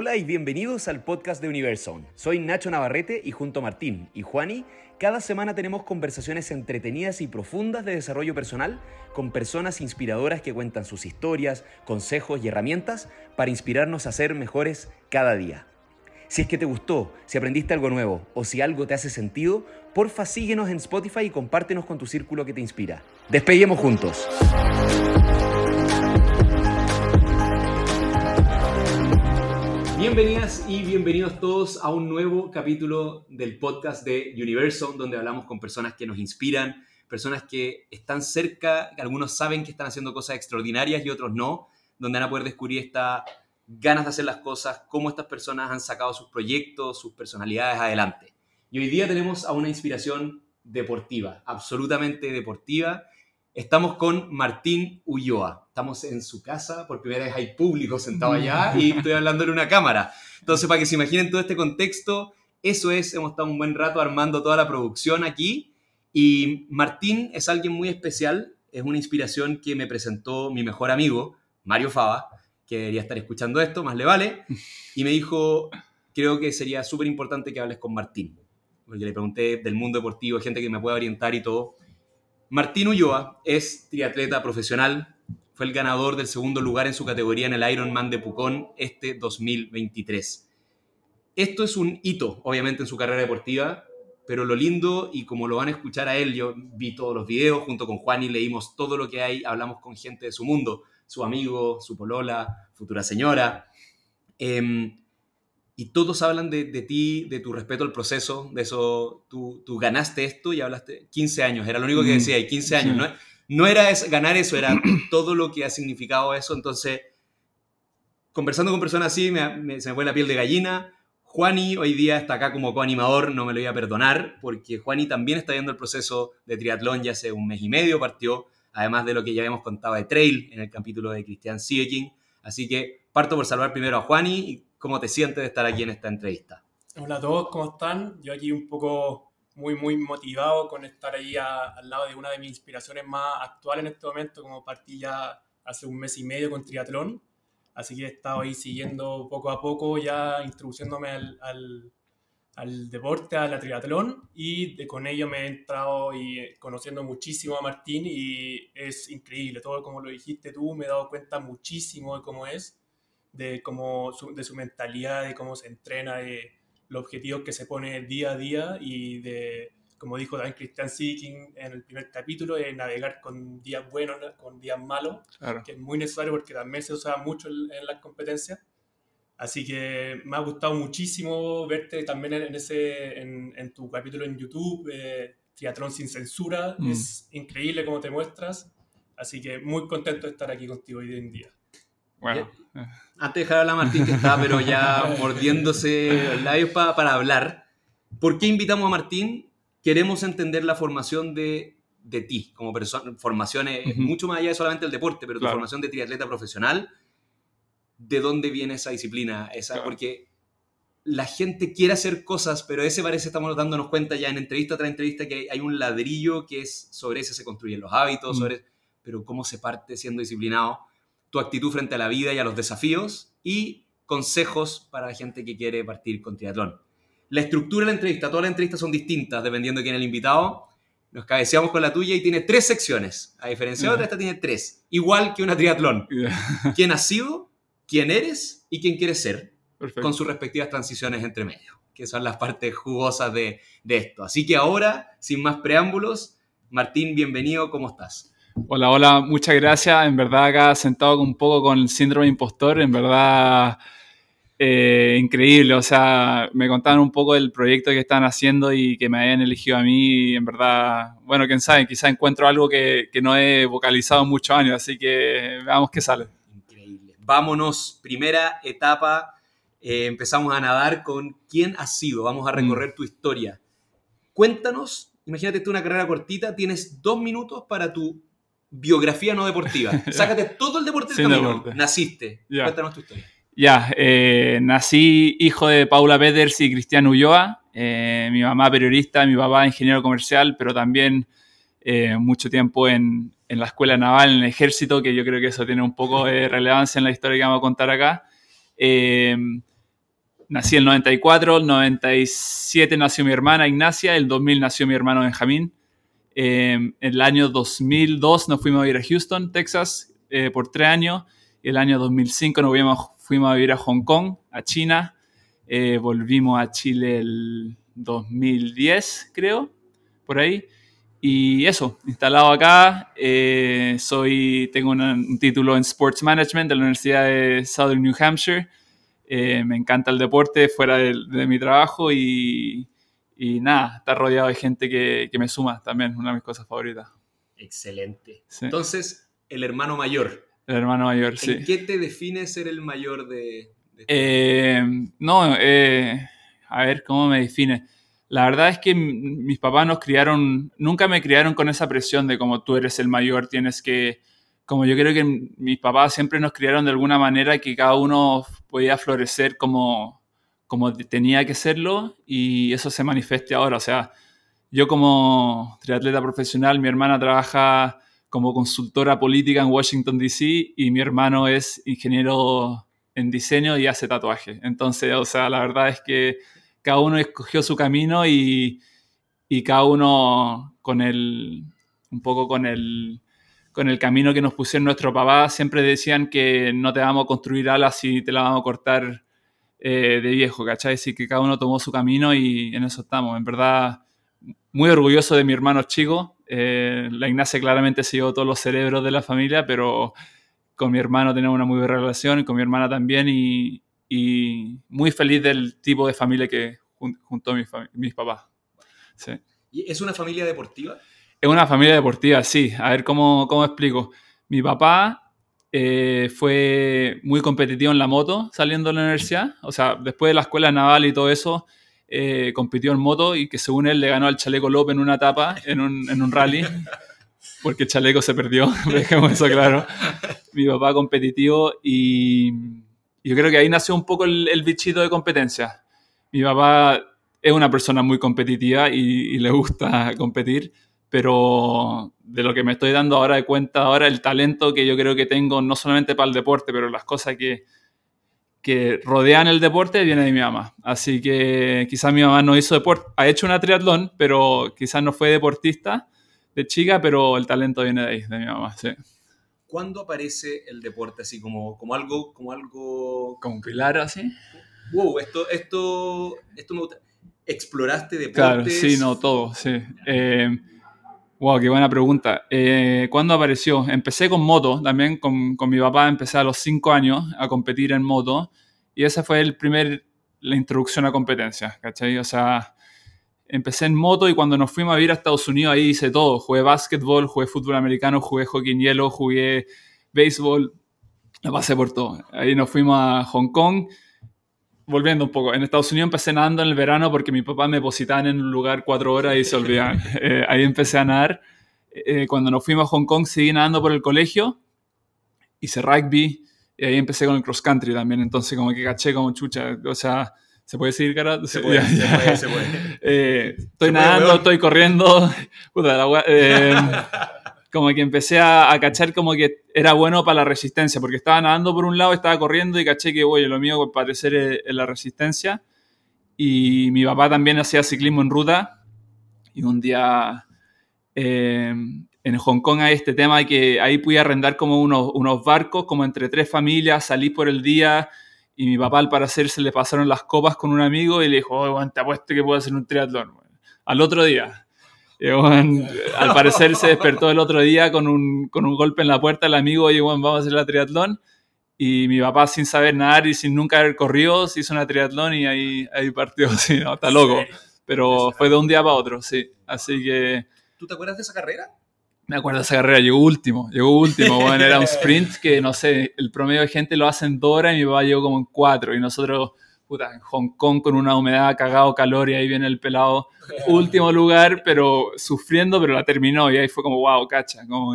Hola y bienvenidos al podcast de Universal. Soy Nacho Navarrete y junto a Martín y Juani, cada semana tenemos conversaciones entretenidas y profundas de desarrollo personal con personas inspiradoras que cuentan sus historias, consejos y herramientas para inspirarnos a ser mejores cada día. Si es que te gustó, si aprendiste algo nuevo o si algo te hace sentido, porfa síguenos en Spotify y compártenos con tu círculo que te inspira. Despeguemos juntos. Bienvenidas y bienvenidos todos a un nuevo capítulo del podcast de Universal, donde hablamos con personas que nos inspiran, personas que están cerca, que algunos saben que están haciendo cosas extraordinarias y otros no, donde van a poder descubrir estas ganas de hacer las cosas, cómo estas personas han sacado sus proyectos, sus personalidades adelante. Y hoy día tenemos a una inspiración deportiva, absolutamente deportiva, Estamos con Martín Ulloa. Estamos en su casa, por primera vez hay público sentado allá y estoy hablando en una cámara. Entonces, para que se imaginen todo este contexto, eso es, hemos estado un buen rato armando toda la producción aquí. Y Martín es alguien muy especial, es una inspiración que me presentó mi mejor amigo, Mario Fava, que debería estar escuchando esto, más le vale, y me dijo, creo que sería súper importante que hables con Martín. Porque le pregunté del mundo deportivo, gente que me pueda orientar y todo. Martín Ulloa es triatleta profesional, fue el ganador del segundo lugar en su categoría en el Ironman de Pucón este 2023. Esto es un hito, obviamente, en su carrera deportiva, pero lo lindo, y como lo van a escuchar a él, yo vi todos los videos junto con Juan y leímos todo lo que hay, hablamos con gente de su mundo, su amigo, su polola, futura señora. Eh, y todos hablan de, ti, de tu respeto al proceso, de eso, tú, tú, ganaste esto y hablaste 15 años, era lo único que decía, y 15 años, ¿no? No era ganar eso, era todo lo que ha significado eso, entonces, conversando con personas así, me, se me fue la piel de gallina, Juani hoy día está acá como coanimador, no me lo voy a perdonar, porque Juani también está viendo el proceso de triatlón, ya hace un mes y medio partió, además de lo que ya habíamos contado de trail en el capítulo de Cristian Sieking, así que parto por salvar primero a Juani y ¿Cómo te sientes de estar aquí en esta entrevista? Hola a todos, ¿cómo están? Yo aquí un poco muy, muy motivado con estar ahí al lado de una de mis inspiraciones más actuales en este momento, como partí ya hace un mes y medio con triatlón. Así que he estado ahí siguiendo poco a poco, ya introduciéndome al, al, al deporte, a la triatlón, y de, con ello me he entrado y conociendo muchísimo a Martín y es increíble, todo como lo dijiste tú, me he dado cuenta muchísimo de cómo es de, cómo su, de su mentalidad, de cómo se entrena, de los objetivos que se pone día a día y de, como dijo también Christian Seeking en el primer capítulo, de navegar con días buenos, con días malos, que es muy necesario porque también se usa mucho en, las competencias. Así que me ha gustado muchísimo verte también en, ese, en, tu capítulo en YouTube, eh, Triatlón sin censura. Mm. Es increíble cómo te muestras. Así que muy contento de estar aquí contigo hoy en día. Bueno. Antes de dejar a la Martín, que está pero ya mordiéndose el labio para hablar, ¿por qué invitamos a Martín? Queremos entender la formación de, de ti como persona. Formación es mucho más allá de solamente el deporte, pero tu formación de triatleta profesional. ¿De dónde viene esa disciplina? Esa, Porque la gente quiere hacer cosas, pero ese parece estamos dándonos cuenta ya en entrevista tras entrevista que hay un ladrillo que es sobre ese se construyen los hábitos, sobre, pero cómo se parte siendo disciplinado tu actitud frente a la vida y a los desafíos y consejos para la gente que quiere partir con triatlón. La estructura de la entrevista, todas las entrevistas son distintas dependiendo de quién es el invitado. Nos cabeceamos con la tuya y tiene tres secciones. A diferencia de otra, esta tiene tres. Igual que una triatlón. ¿Quién has sido? ¿Quién eres? Y quién quieres ser. Con sus respectivas transiciones entre medio. Que son las partes jugosas de, de esto. Así que ahora, sin más preámbulos, Martín, bienvenido. ¿Cómo estás? Hola, hola, muchas gracias. En verdad acá sentado un poco con el síndrome impostor, en verdad eh, increíble. O sea, me contaban un poco del proyecto que están haciendo y que me hayan elegido a mí. Y en verdad, bueno, quién sabe, quizá encuentro algo que, no he vocalizado en muchos años, así que veamos qué sale. Increíble. Vámonos, primera etapa. Eh, empezamos a nadar con quién has sido. Vamos a recorrer mm. tu historia. Cuéntanos, imagínate tú una carrera cortita, tienes dos minutos para tu biografía no deportiva. Sácate todo el deporte del camino. Naciste. Cuéntanos tu historia. Ya, eh, nací hijo de Paula Peters y Cristian Ulloa. Eh, mi mamá periodista, mi papá ingeniero comercial, pero también eh, mucho tiempo en, en, la escuela naval, en el ejército, que yo creo que eso tiene un poco de relevancia en la historia que vamos a contar acá. nací en el 94, el 97 nació mi hermana Ignacia, el 2000 nació mi hermano Benjamín. Eh, en el año 2002 nos fuimos a vivir a Houston, Texas, eh, por tres años. El año 2005 nos fuimos, fuimos a vivir a Hong Kong, a China. Eh, volvimos a Chile el 2010, creo, por ahí. Y eso, instalado acá, eh, soy, tengo un título en Sports Management de la Universidad de Southern New Hampshire. Eh, me encanta el deporte fuera de, mi trabajo y, y, nada, estar rodeado de gente que, que, me suma también, una de mis cosas favoritas. Excelente. Entonces, el hermano mayor. El hermano mayor, sí. ¿En qué te define ser el mayor de...? de eh, no, a ver, ¿cómo me define? La verdad es que mis papás nos criaron, nunca me criaron con esa presión de como tú eres el mayor, tienes que, como yo creo que mis papás siempre nos criaron de alguna manera que cada uno podía florecer como, como tenía que serlo y eso se manifieste ahora. O sea, yo como triatleta profesional, mi hermana trabaja como consultora política en Washington, D.C. y mi hermano es ingeniero en diseño y hace tatuaje. Entonces, o sea, la verdad es que cada uno escogió su camino y, y cada uno con el, un poco con el, con el camino que nos pusieron nuestro papá, siempre decían que no te vamos a construir alas y te la vamos a cortar eh, de viejo, ¿cachai? Así que cada uno tomó su camino y en eso estamos. En verdad, muy orgulloso de mi hermano chico. Eh, la Ignacia claramente llevó todos los cerebros de la familia, pero con mi hermano tenemos una muy buena relación y con mi hermana también y, y muy feliz del tipo de familia que junto a mis, mis papás. Sí. ¿Y es una familia deportiva? Es una familia deportiva, sí. A ver cómo, cómo explico. Mi papá eh, fue muy competitivo en la moto saliendo de la universidad. O sea, después de la escuela naval y todo eso, eh, compitió en moto y que según él le ganó al Chaleco López en una etapa, en un, en un rally. Porque el chaleco se perdió, dejemos eso claro. Mi papá competitivo y yo creo que ahí nació un poco el, bichito de competencia. Mi papá es una persona muy competitiva y, le gusta competir, pero de lo que me estoy dando ahora de cuenta, ahora el talento que yo creo que tengo, no solamente para el deporte, pero las cosas que, que rodean el deporte, viene de mi mamá. Así que quizás mi mamá no hizo deporte, ha hecho una triatlón, pero quizás no fue deportista de chica, pero el talento viene de ahí, de mi mamá, sí. ¿Cuándo aparece el deporte así como, como algo, como algo... Como pilar así? Wow, esto, esto, esto me gusta. ¿Exploraste deportes? Claro, sí, no, todo, sí. Wow, qué buena pregunta. Eh, ¿Cuándo apareció? Empecé con moto, también con, con, mi papá empecé a los 5 años a competir en moto y esa fue el primer, la introducción a competencia, ¿cachai? O sea, empecé en moto y cuando nos fuimos a vivir a Estados Unidos ahí hice todo. Jugué básquetbol, jugué fútbol americano, jugué hockey en hielo, jugué béisbol, la pasé por todo. Ahí nos fuimos a Hong Kong. Volviendo un poco, en Estados Unidos empecé nadando en el verano porque mi papá me depositaban en un lugar cuatro horas y se olvidaban. Eh, ahí empecé a nadar. Eh, cuando nos fuimos a Hong Kong seguí nadando por el colegio, hice rugby y ahí empecé con el cross country también. Entonces como que caché como chucha, o sea, ¿Se puede decir, cara? Se puede, se puede, se puede. Eh, estoy nadando, estoy corriendo. Eh, como que empecé a, cachar como que era bueno para la resistencia, porque estaba nadando por un lado, estaba corriendo y caché que, oye, lo mío parecer es, la resistencia. Y mi papá también hacía ciclismo en ruta. Y un día eh, en Hong Kong hay este tema que ahí pude arrendar como unos, unos barcos, como entre tres familias, salí por el día y mi papá, al parecer, se le pasaron las copas con un amigo y le dijo, oh, te apuesto que puedo hacer un triatlón. Al otro día. Al parecer se despertó el otro día con un, con un golpe en la puerta el amigo, y bueno, vamos a hacer la triatlón. Y mi papá, sin saber nadar y sin nunca haber corrido, se hizo una triatlón y ahí, ahí partió. Sí, no, está loco. Pero fue de un día para otro, sí. Así que... ¿Tú te acuerdas de esa carrera? Me acuerdo de esa carrera, llegó último, llegó último, bueno, era un sprint que, no sé, el promedio de gente lo hace en dos horas y mi papá llegó como en cuatro y nosotros, puta, en Hong Kong con una humedad, cagado, calor y ahí viene el pelado, último lugar, pero sufriendo, pero la terminó y ahí fue como, wow, cacha, como,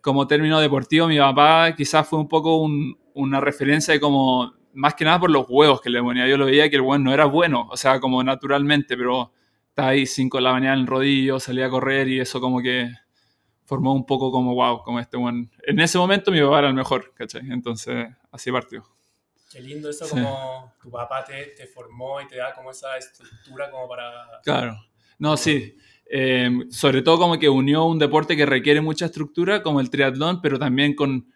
como término deportivo, mi papá quizás fue un poco una referencia de como, más que nada por los huevos que le ponía, yo lo veía que el buen no era bueno, o sea, como naturalmente, pero estaba ahí cinco de la mañana en el rodillo, salía a correr y eso como que formó un poco como, wow, como este buen... En ese momento mi papá era el mejor, ¿cachai? Entonces, así partió. Qué lindo eso, como tu papá te, te, formó y te da como esa estructura como para... Claro. No, sí. Eh, sobre todo como que unió un deporte que requiere mucha estructura, como el triatlón, pero también con,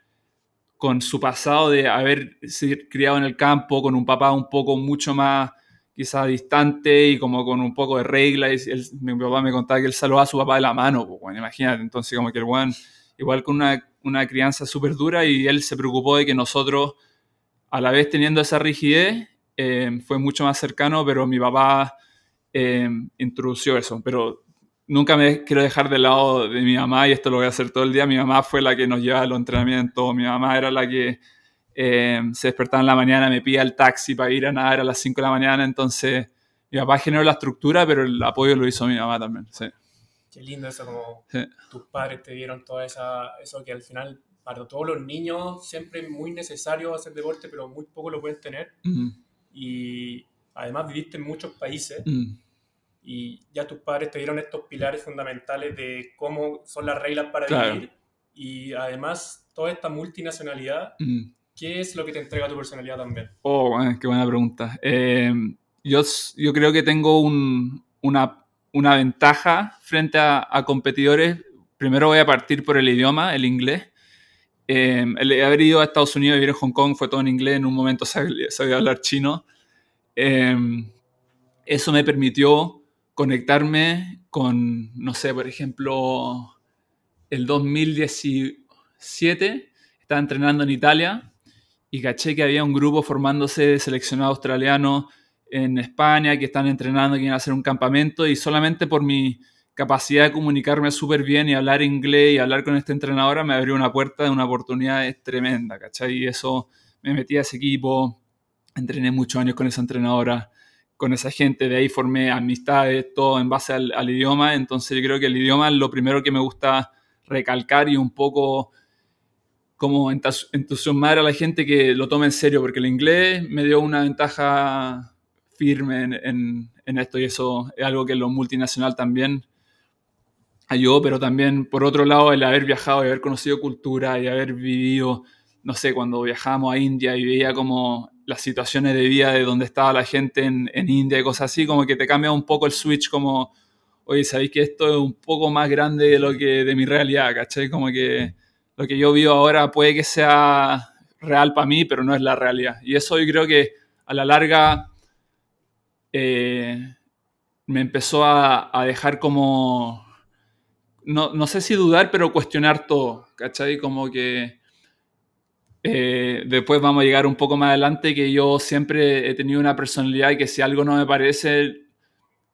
con su pasado de haber sido criado en el campo, con un papá un poco mucho más quizás distante y como con un poco de regla. Y mi papá me contaba que él saludaba a su papá de la mano, pues, bueno, imagínate. Entonces como que el buen, igual con una, una crianza súper dura y él se preocupó de que nosotros, a la vez teniendo esa rigidez, eh, fue mucho más cercano, pero mi papá eh, introdució eso. Pero nunca me quiero dejar de lado de mi mamá y esto lo voy a hacer todo el día. Mi mamá fue la que nos llevaba a los entrenamientos, mi mamá era la que eh, se despertaba en la mañana, me pide el taxi para ir a nadar a las 5 de la mañana, entonces mi papá generó la estructura, pero el apoyo lo hizo mi mamá también, sí. Qué lindo eso, como tus padres te dieron todo esa, eso que al final para todos los niños siempre es muy necesario hacer deporte, pero muy poco lo pueden tener. Y además viviste en muchos países y ya tus padres te dieron estos pilares fundamentales de cómo son las reglas para vivir y además toda esta multinacionalidad, mm. ¿qué es lo que te entrega tu personalidad también? Oh, qué buena pregunta. Eh, yo, yo creo que tengo una, una, ventaja frente a, competidores. Primero voy a partir por el idioma, el inglés. Eh, el haber ido a Estados Unidos vivir en Hong Kong fue todo en inglés, en un momento sabía, hablar chino. Eh, eso me permitió conectarme con, no sé, por ejemplo, el 2017, estaba entrenando en Italia y caché que había un grupo formándose de seleccionados australianos en España que están entrenando, que a hacer un campamento y solamente por mi capacidad de comunicarme súper bien y hablar inglés y hablar con esta entrenadora me abrió una puerta de una oportunidad tremenda, ¿cachai? Y eso me metí a ese equipo, entrené muchos años con esa entrenadora con esa gente, de ahí formé amistades, todo en base al, idioma, entonces yo creo que el idioma es lo primero que me gusta recalcar y un poco como entusiasmar a la gente que lo tome en serio, porque el inglés me dio una ventaja firme en, en, esto y eso es algo que lo multinacional también ayudó, pero también por otro lado el haber viajado y haber conocido cultura y haber vivido, no sé, cuando viajamos a India y veía como las situaciones de vida de donde estaba la gente en, en, India y cosas así, como que te cambia un poco el switch como, oye, sabéis que esto es un poco más grande de lo que de mi realidad, ¿cachai? Como que lo que yo vivo ahora puede que sea real para mí, pero no es la realidad. Y eso yo creo que a la larga eh, me empezó a, a dejar como, no, no, sé si dudar, pero cuestionar todo, ¿cachai? Como que eh, después vamos a llegar un poco más adelante que yo siempre he tenido una personalidad que si algo no me parece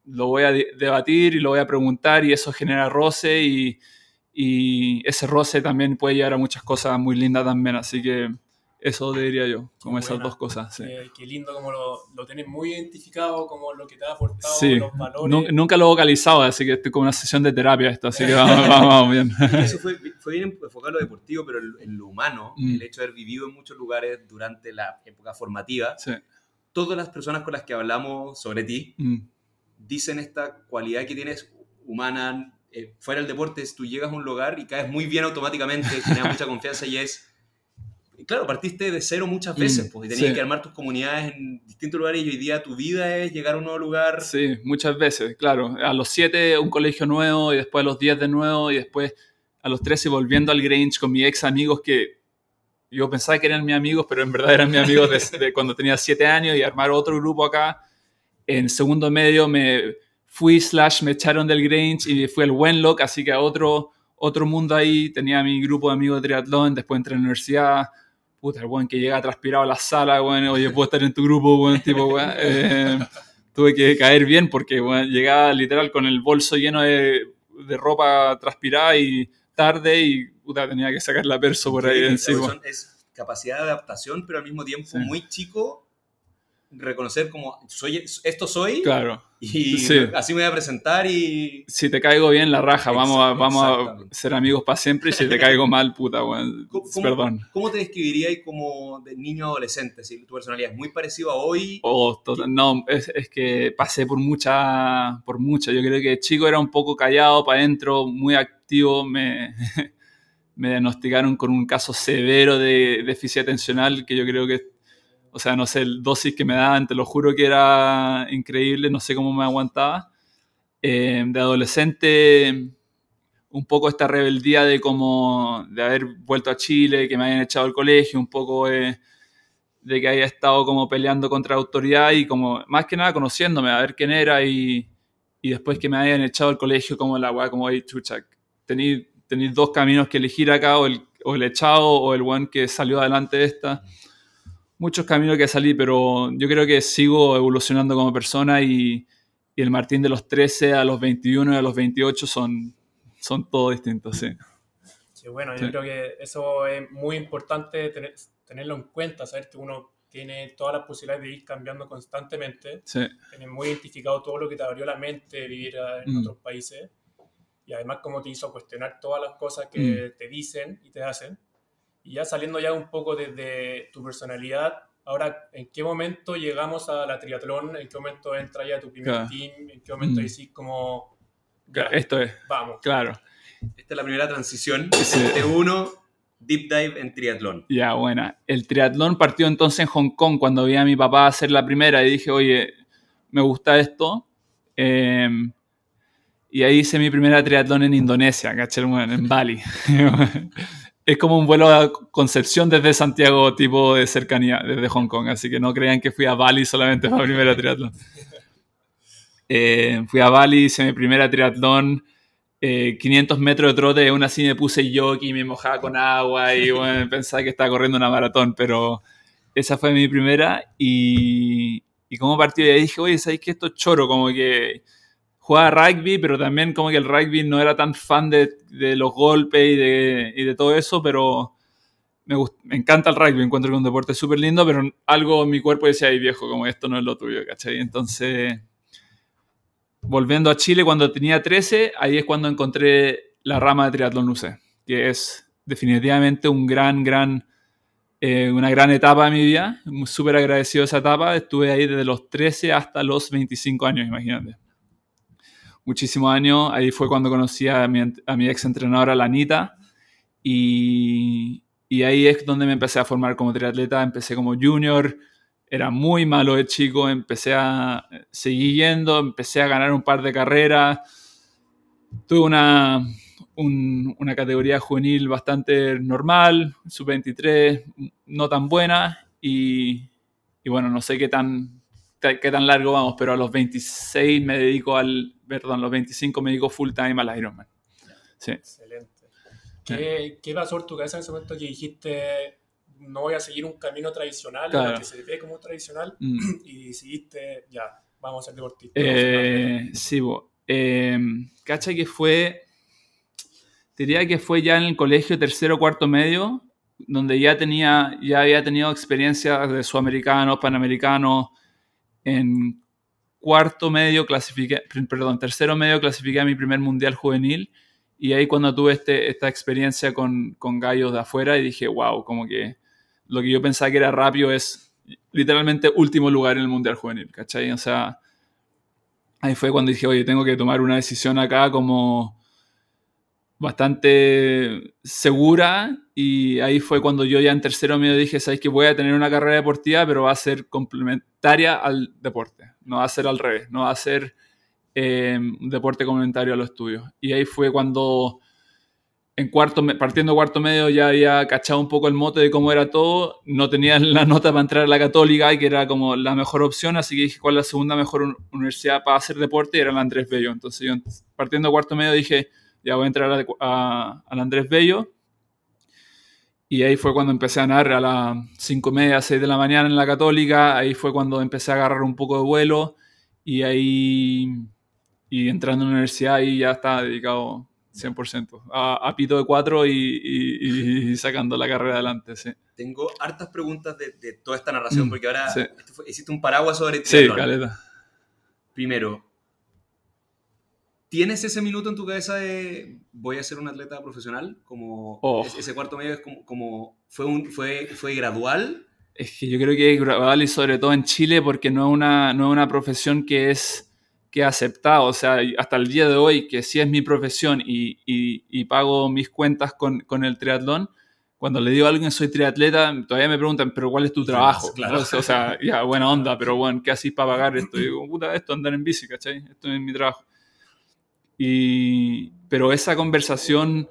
lo voy a debatir y lo voy a preguntar y eso genera roce y ese roce también puede llevar a muchas cosas muy lindas también, así que eso diría yo, como esas dos cosas. Qué, lindo como lo, lo, tenés muy identificado, como lo que te ha aportado, los valores. Nunca lo he vocalizado, así que estoy como una sesión de terapia esto, así que vamos, vamos, bien. Eso fue, fue, bien enfocado en lo deportivo, pero en lo humano, mm. el hecho de haber vivido en muchos lugares durante la época formativa, todas las personas con las que hablamos sobre ti mm. dicen esta cualidad que tienes humana, eh, fuera del deporte, tú llegas a un lugar y caes muy bien automáticamente, tienes mucha confianza y es claro, partiste de cero muchas veces, mm, pues, y tenías que armar tus comunidades en distintos lugares y hoy día tu vida es llegar a un nuevo lugar. Sí, muchas veces, claro. A los siete un colegio nuevo y después a los diez de nuevo y después a los trece volviendo al Grange con mis ex amigos que yo pensaba que eran mis amigos, pero en verdad eran mis amigos de, cuando tenía siete años y armar otro grupo acá. En segundo medio me fui slash me echaron del Grange y fui al Wenlock, así que a otro, otro mundo ahí. Tenía mi grupo de amigos de triatlón, después entré a la universidad puta, el weón que llega transpirado a la sala, weón, oye, puedo estar en tu grupo, weón, tipo, weón. Eh, tuve que caer bien porque, weón, llegaba literal con el bolso lleno de, de ropa transpirada y tarde y, puta, tenía que sacar la perso por ahí encima. Es capacidad de adaptación, pero al mismo tiempo muy chico reconocer como soy esto soy claro. y así me voy a presentar y si te caigo bien la raja vamos a, vamos a ser amigos para siempre y si te caigo mal puta bueno, perdón. ¿cómo te describirías como de niño adolescente si tu personalidad es muy parecida a hoy oh, no es, es, que pasé por mucha por mucha yo creo que chico era un poco callado para adentro muy activo me me diagnosticaron con un caso severo de déficit atencional que yo creo que O sea, no sé, el dosis que me daban, te lo juro que era increíble, no sé cómo me aguantaba. Eh, de adolescente, un poco esta rebeldía de como de haber vuelto a Chile, que me hayan echado al colegio, un poco de, de que haya estado como peleando contra la autoridad y como más que nada conociéndome, a ver quién era y, y después que me hayan echado al colegio como la weá, como, hey, chucha, tenéis dos caminos que elegir acá, o el, o el echado o el one que salió adelante de esta. Muchos caminos que salí, pero yo creo que sigo evolucionando como persona y, y el Martín de los 13 a los 21 y a los 28 son, son todos distintos, sí. Sí, bueno, yo creo que eso es muy importante tener, tenerlo en cuenta, saber que uno tiene todas las posibilidades de ir cambiando constantemente. Sí. Tienes muy identificado todo lo que te abrió la mente vivir en Mm. otros países. Y además cómo te hizo cuestionar todas las cosas que Mm. te dicen y te hacen. Y ya saliendo ya un poco desde tu personalidad, ahora, ¿en qué momento llegamos a la triatlón? ¿En qué momento entra ya tu primer Claro. team? ¿En qué momento Mm. decís como, Claro, Esto es, vamos? claro. Esta es la primera transición. Sí. De uno, deep dive en triatlón. Ya, buena. El triatlón partió entonces en Hong Kong cuando vi a mi papá hacer la primera y dije, oye, me gusta esto. Eh, y ahí hice mi primera triatlón en Indonesia, ¿cachai? Bueno, en Bali. es como un vuelo a Concepción desde Santiago, tipo de cercanía, desde Hong Kong. Así que no crean que fui a Bali solamente para mi primera triatlón. Eh, fui a Bali, hice mi primera triatlón. eh, 500 metros de trote, aún así me puse jockey, me mojaba con agua y bueno, pensaba que estaba corriendo una maratón, pero esa fue mi primera y, y como partí de ahí dije, oye, ¿sabes qué? Esto es choro, como que jugaba rugby, pero también como que el rugby no era tan fan de, los golpes y de, todo eso, pero me, encanta el rugby, encuentro que es un deporte súper lindo, pero algo en mi cuerpo decía, ay viejo, como esto no es lo tuyo, ¿cachai? Entonces volviendo a Chile cuando tenía 13, ahí es cuando encontré la rama de triatlón UC, que es definitivamente un gran, gran, eh, una gran etapa de mi vida. Súper agradecido de esa etapa. Estuve ahí desde los 13 hasta los 25 años, imagínate. Muchísimos años. Ahí fue cuando conocí a mi, a mi ex entrenadora, la Anita. Y, y ahí es donde me empecé a formar como triatleta. Empecé como junior era muy malo de chico, empecé a seguir yendo, empecé a ganar un par de carreras, tuve una, un- una categoría juvenil bastante normal, sub-23, no tan buena, y, y bueno, no sé qué tan, qué tan largo vamos, pero a los 26 me dedico al, perdón, los 25 me dedico full time al Ironman. Sí. Excelente. ¿Qué, ¿Qué pasó por tu cabeza en ese momento que dijiste, no voy a seguir un camino tradicional, Claro. lo que se ve como tradicional, Mm. y decidiste, ya, vamos a ser deportistas? Eh, sí, bo. Eh, cacha que fue, diría que fue ya en el colegio tercero, cuarto medio, donde ya tenía, ya había tenido experiencias de sudamericanos, panamericanos. En cuarto medio clasifiqué, perdón, tercero medio clasifiqué a mi primer mundial juvenil y ahí cuando tuve este, esta experiencia con, con gallos de afuera y dije, wow, como que lo que yo pensaba que era rápido es literalmente último lugar en el mundial juvenil, ¿cachai? O sea, ahí fue cuando dije, oye, tengo que tomar una decisión acá como bastante segura y ahí fue cuando yo ya en tercero medio dije, sabes que voy a tener una carrera deportiva, pero va a ser complementaria al deporte, no va a ser al revés, no va a ser eh, un deporte complementario a los estudios. Y ahí fue cuando en cuarto, partiendo cuarto medio ya había cachado un poco el mote de cómo era todo, no tenía la nota para entrar a la católica que era como la mejor opción, así que dije cuál es la segunda mejor un- universidad para hacer deporte y era la Andrés Bello. Entonces yo partiendo cuarto medio dije, ya voy a entrar a, a, al Andrés Bello. Y ahí fue cuando empecé a nadar a las 5 y media, 6 de la mañana en la católica, ahí fue cuando empecé a agarrar un poco de vuelo y ahí, y entrando a la universidad ahí ya estaba dedicado 100% a, a pito de 4 y, y- y sacando la carrera adelante, sí. Tengo hartas preguntas de, de toda esta narración, Mm, porque ahora sí. fue- hiciste un paraguas sobre Sí, caleta. Primero, ¿tienes ese minuto en tu cabeza de voy a ser un atleta profesional? Como Oh. es- ese cuarto medio es como, como fue, un, fue, fue gradual. Es que yo creo que es gradual y sobre todo en Chile porque no es una, no es una profesión que es que es aceptada. O sea, hasta el día de hoy, que sí es mi profesión y, y- y pago mis cuentas con, con el triatlón, cuando le digo a alguien soy triatleta, todavía me preguntan, pero ¿cuál es tu trabajo? Claro. O sea, ya, buena onda, pero bueno, ¿qué haces para pagar esto? Y digo, puta, esto andar en bici, ¿cachai? Esto es mi trabajo. Y, pero esa conversación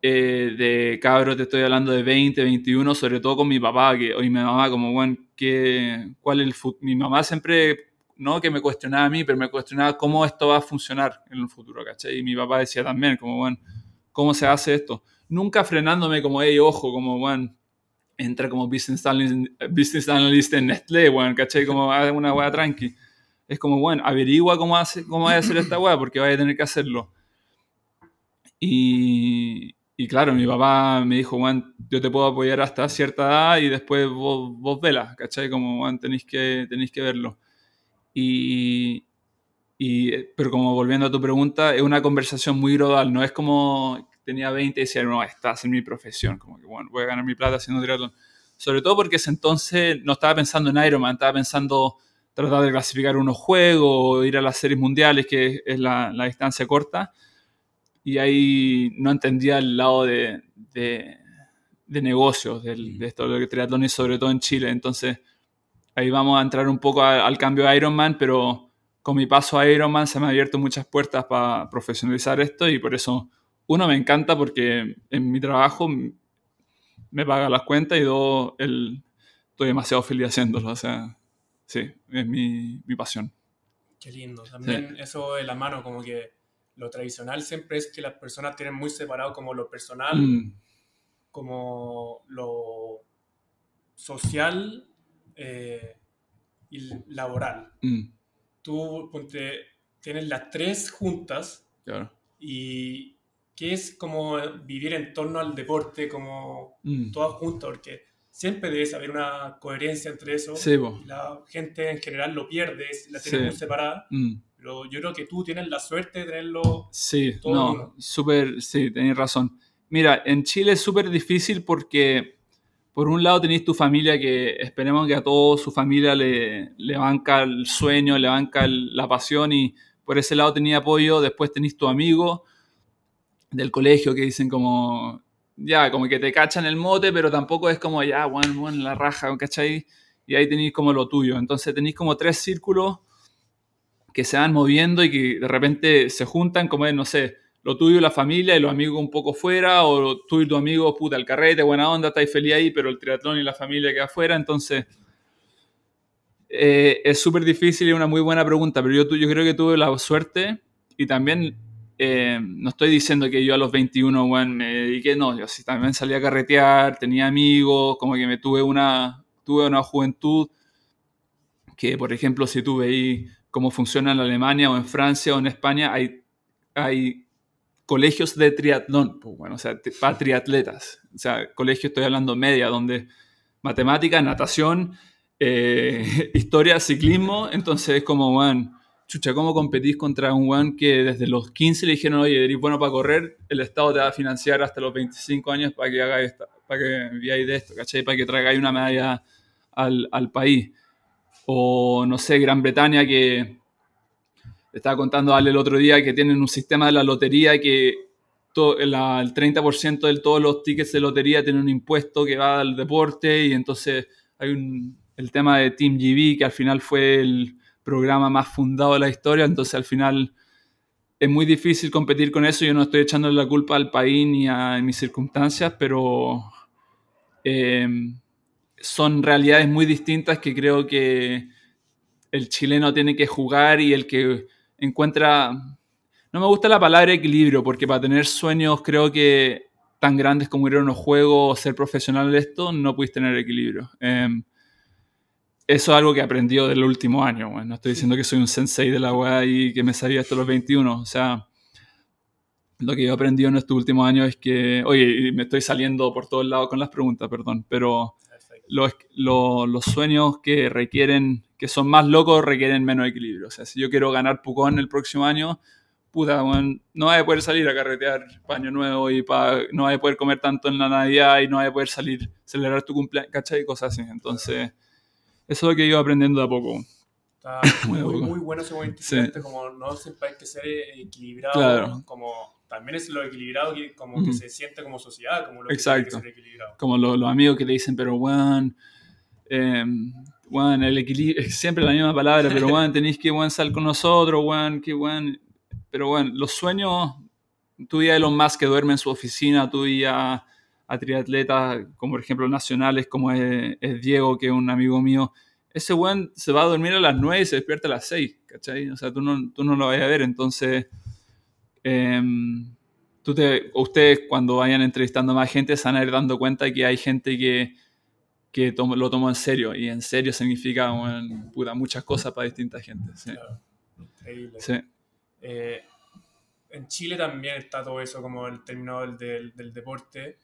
eh, de cabros, te estoy hablando de 20, 21, sobre todo con mi papá, que hoy mi mamá, como, bueno, ¿qué, ¿cuál el? Mi mamá siempre, no que me cuestionaba a mí, pero me cuestionaba cómo esto va a funcionar en el futuro, ¿cachai? Y mi papá decía también, como, bueno, ¿cómo se hace esto? Nunca frenándome como, hey, ojo, como, bueno, entra como business analyst, business analyst en Nestlé, bueno, ¿cachai? Como hace una weá tranqui. Es como, bueno, averigua cómo, hace, cómo va a hacer esta weá, porque vaya a tener que hacerlo. Y, y claro, mi papá me dijo, Juan, yo te puedo apoyar hasta cierta edad y después vos, vos vela, ¿cachai? Como, Juan, tenéis que, que verlo. Y, y, pero como volviendo a tu pregunta, es una conversación muy gradual, no es como tenía 20 y decía, no, esta es mi profesión, como que, bueno, voy a ganar mi plata haciendo triatlón. Sobre todo porque ese entonces no estaba pensando en Ironman, estaba pensando tratar de clasificar unos juegos, ir a las series mundiales, que es la, distancia corta y ahí no entendía el lado de, de, de negocios del, de esto de triatlón y sobre todo en Chile. Entonces ahí vamos a entrar un poco a, al cambio de Ironman, pero con mi paso a Ironman se me han abierto muchas puertas para profesionalizar esto y por eso, uno, me encanta porque en mi trabajo me paga las cuentas y dos, el, estoy demasiado feliz haciéndolo. O sea, sí, es mi, mi pasión. Qué lindo. También sí. eso de la mano, como que lo tradicional siempre es que las personas tienen muy separado como lo personal, mm. como lo social eh, y laboral. Mm. Tú ponte, tienes las tres juntas claro. y qué es como vivir en torno al deporte, como mm. todas juntas, porque siempre debe haber una coherencia entre eso. Sí, la gente en general lo pierde, la tiene sí. muy separada. Pero yo creo que tú tienes la suerte de tenerlo. Sí, todo no, súper, sí, tenés razón. Mira, en Chile es súper difícil porque, por un lado, tenéis tu familia que esperemos que a toda su familia le, le banca el sueño, le banca el, la pasión y por ese lado tenía apoyo. Después tenéis tu amigo del colegio que dicen como, ya, como que te cachan el mote, pero tampoco es como, ya, bueno, bueno, la raja, ¿cachai? Y ahí tenéis como lo tuyo. Entonces tenéis como tres círculos que se van moviendo y que de repente se juntan, como es, no sé, lo tuyo la familia y los amigos un poco fuera, o tú y tu amigo, puta, el carrete, buena onda, estáis feliz ahí, pero el triatlón y la familia queda afuera, entonces eh, es súper difícil y una muy buena pregunta, pero yo, yo creo que tuve la suerte y también eh, no estoy diciendo que yo a los 21, bueno, me dediqué, no, yo sí también salí a carretear, tenía amigos, como que me tuve una, tuve una juventud que, por ejemplo, si tú veis cómo funciona en Alemania o en Francia o en España, hay, hay colegios de triatlón, pues bueno, o sea, para triatletas. O sea, colegio estoy hablando media, donde matemática, natación, eh, historia, ciclismo, entonces es como, bueno, chucha, ¿cómo competís contra un weón que desde los 15 le dijeron, oye, eres bueno para correr, el Estado te va a financiar hasta los 25 años para que hagáis esto, para que viváis de esto, ¿cachai? Para que traigáis una medalla al, al país o no sé, Gran Bretaña que estaba contando Ale el otro día que tienen un sistema de la lotería que el 30% de todos los tickets de lotería tienen un impuesto que va al deporte y entonces hay un, el tema de Team GB que al final fue el programa más fundado de la historia, entonces al final es muy difícil competir con eso, yo no estoy echándole la culpa al país ni a mis circunstancias, pero... Eh, son realidades muy distintas que creo que el chileno tiene que jugar y el que encuentra... No me gusta la palabra equilibrio, porque para tener sueños creo que tan grandes como ir a unos juegos o ser profesional de esto, no puedes tener equilibrio. Eh, eso es algo que he aprendido del último año. Bueno, no estoy diciendo que soy un sensei de la weá y que me sabía hasta los 21. O sea, lo que yo he aprendido en estos últimos años es que, oye, me estoy saliendo por todos lados con las preguntas, perdón, pero los, los, los, sueños que requieren, que son más locos, requieren menos equilibrio. O sea, si yo quiero ganar Pucón el próximo año, puta, bueno, no voy a poder salir a carretear paño nuevo y pa, no voy a poder comer tanto en la Navidad y no voy a poder salir, celebrar tu cumpleaños, ¿cachai? Y cosas así. Entonces, eso es lo que he ido aprendiendo de a poco. Está muy, muy, muy bueno ese momento, sí. como no siempre hay que ser equilibrado, claro. como también es lo equilibrado que como que Ujú. se siente como sociedad, como lo Exacto. que tiene que ser equilibrado. como lo- los amigos que te dicen, pero weón, eh, weón, el equilibrio, es siempre la misma palabra, pero weón, tenéis que weón salir con nosotros, weón, que weón, pero weón, los sueños, tú y a Elon Musk que duerme en su oficina, tú y a, triatletas, como por ejemplo nacionales, como es, es Diego, que es un amigo mío, ese weón se va a dormir a las 9 y se despierta a las 6, ¿cachai? O sea, tú no, tú no lo vas a ver, entonces... em, tú te, ustedes cuando vayan entrevistando a más gente se van a ir dando cuenta que hay gente que, que tomo- lo tomó en serio y en serio significa bueno, puta, muchas cosas para distintas gente. Sí, Claro. Increíble. sí, Eh, en Chile también está todo eso, como el término del, del, del deporte,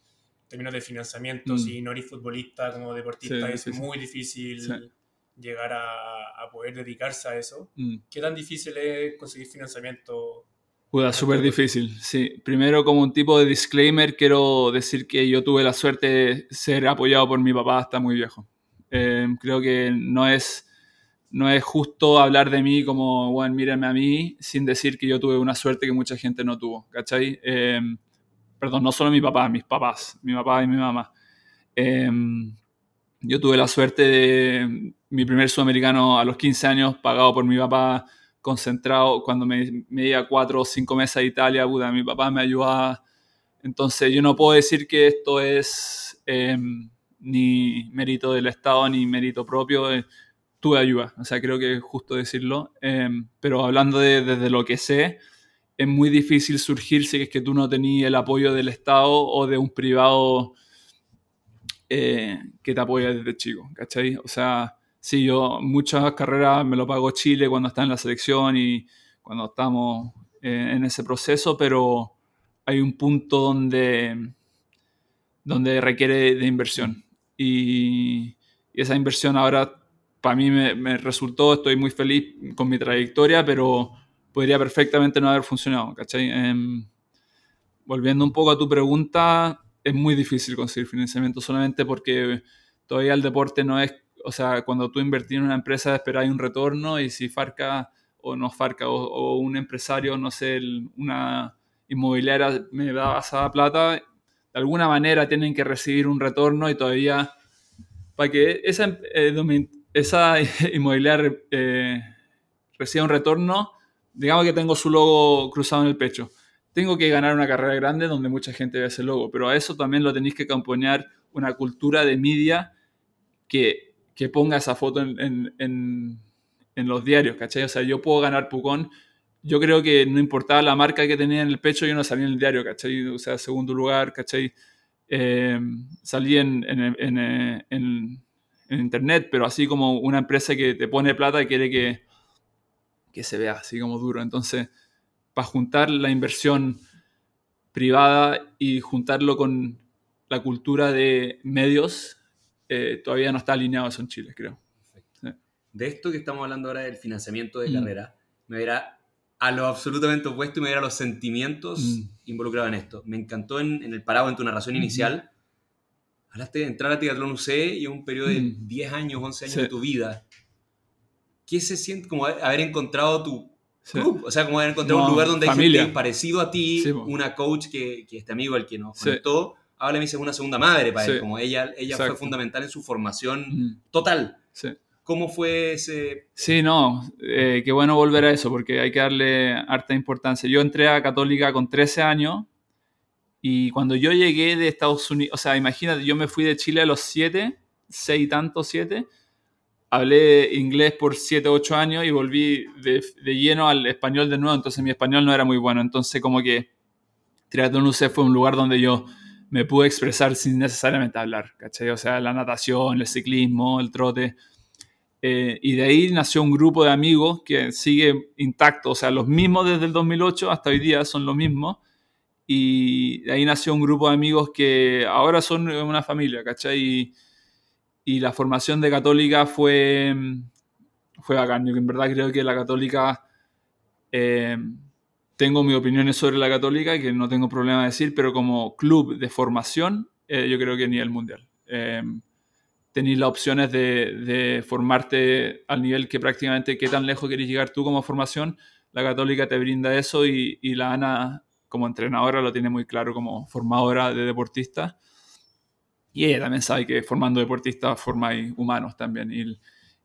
términos de financiamiento, Mm. si no eres futbolista como deportista Sí, es sí, sí. muy difícil Sí. llegar a, a poder dedicarse a eso. Mm. ¿Qué tan difícil es conseguir financiamiento? Puta, súper difícil, sí. Primero, como un tipo de disclaimer, quiero decir que yo tuve la suerte de ser apoyado por mi papá hasta muy viejo. Eh, creo que no es, no es justo hablar de mí como, bueno, mírenme a mí, sin decir que yo tuve una suerte que mucha gente no tuvo, ¿cachai? Eh, perdón, no solo mi papá, mis papás, mi papá y mi mamá. Eh, yo tuve la suerte de mi primer sudamericano a los 15 años, pagado por mi papá, concentrado. Cuando me, me iba cuatro o cinco meses a Italia, puta, mi papá me ayudaba. Entonces, yo no puedo decir que esto es eh, ni mérito del Estado ni mérito propio. eh, tuve ayuda, o sea, creo que es justo decirlo. Eh, pero hablando de, desde lo que sé, es muy difícil surgir si es que tú no tenías el apoyo del Estado o de un privado eh, que te apoya desde chico, ¿cachai? O sea, sí, yo muchas carreras me lo pagó Chile cuando está en la selección y cuando estamos eh, en ese proceso, pero hay un punto donde, donde requiere de inversión. Y, esa inversión ahora para mí me resultó, estoy muy feliz con mi trayectoria, pero podría perfectamente no haber funcionado, ¿cachai? Em, volviendo un poco a tu pregunta, es muy difícil conseguir financiamiento solamente porque todavía el deporte no es, o sea, cuando tú invertís en una empresa esperáis un retorno y si Farca o no Farca o, un empresario, no sé, una inmobiliaria me da esa plata, de alguna manera tienen que recibir un retorno y todavía para que esa, eh, inmobiliaria eh, reciba un retorno, digamos que tengo su logo cruzado en el pecho tengo que ganar una carrera grande donde mucha gente ve ese logo, pero a eso también lo tenéis que acompañar una cultura de media que, que ponga esa foto en, en- en- los diarios, ¿cachai? O sea, yo puedo ganar Pucón, yo creo que no importaba la marca que tenía en el pecho, yo no salí en el diario, ¿cachai? O sea, segundo lugar, ¿cachai? Eh, salí en- en internet, pero así como una empresa que te pone plata y quiere que, que se vea así como duro. Entonces, para juntar la inversión privada y juntarlo con la cultura de medios, eh, todavía no está alineado eso en Chile, creo. De esto que estamos hablando ahora del financiamiento de Mm. carrera, me voy a lo absolutamente opuesto y me a los sentimientos Mm. involucrados en esto. Me encantó en, en el parado, en tu narración Ujú. inicial, hablaste de entrar a Triatlón UC y un periodo de Mm. 10 años, 11 años Sí. de tu vida. ¿Qué se siente como haber encontrado tu Sí. club? O sea, como haber encontrado No, un lugar donde hay familia. gente parecido a ti, Sí, una coach que, que este amigo, el que nos conectó, habla de mí, es una segunda madre para él, como ella, ella fue fundamental en su formación Mm, total. sí. ¿Cómo fue ese Sí, no, eh, qué bueno volver a eso porque hay que darle harta importancia. Yo entré a Católica con 13 años y cuando yo llegué de Estados Unidos, o sea, imagínate, yo me fui de Chile a los 7, 6 y tanto, 7, hablé inglés por 7, 8 años y volví de, de lleno al español de nuevo, entonces mi español no era muy bueno, entonces como que Triatlón UC fue un lugar donde yo me pude expresar sin necesariamente hablar, ¿cachai? O sea, la natación, el ciclismo, el trote. Eh, y de ahí nació un grupo de amigos que sigue intacto, o sea, los mismos desde el 2008 hasta hoy día son los mismos. Y de ahí nació un grupo de amigos que ahora son una familia, ¿cachai? Y, y la formación de Católica fue, fue bacán. Yo en verdad creo que la Católica, eh, tengo mis opiniones sobre la Católica, que no tengo problema de decir, pero como club de formación, eh, yo creo que ni el mundial. Eh, tenéis las opciones de, de, formarte al nivel que prácticamente qué tan lejos querés llegar tú como formación. La católica te brinda eso y, y la ANA como entrenadora, lo tiene muy claro como formadora de deportistas. Y ella también sabe que formando deportistas forma humanos también. Y,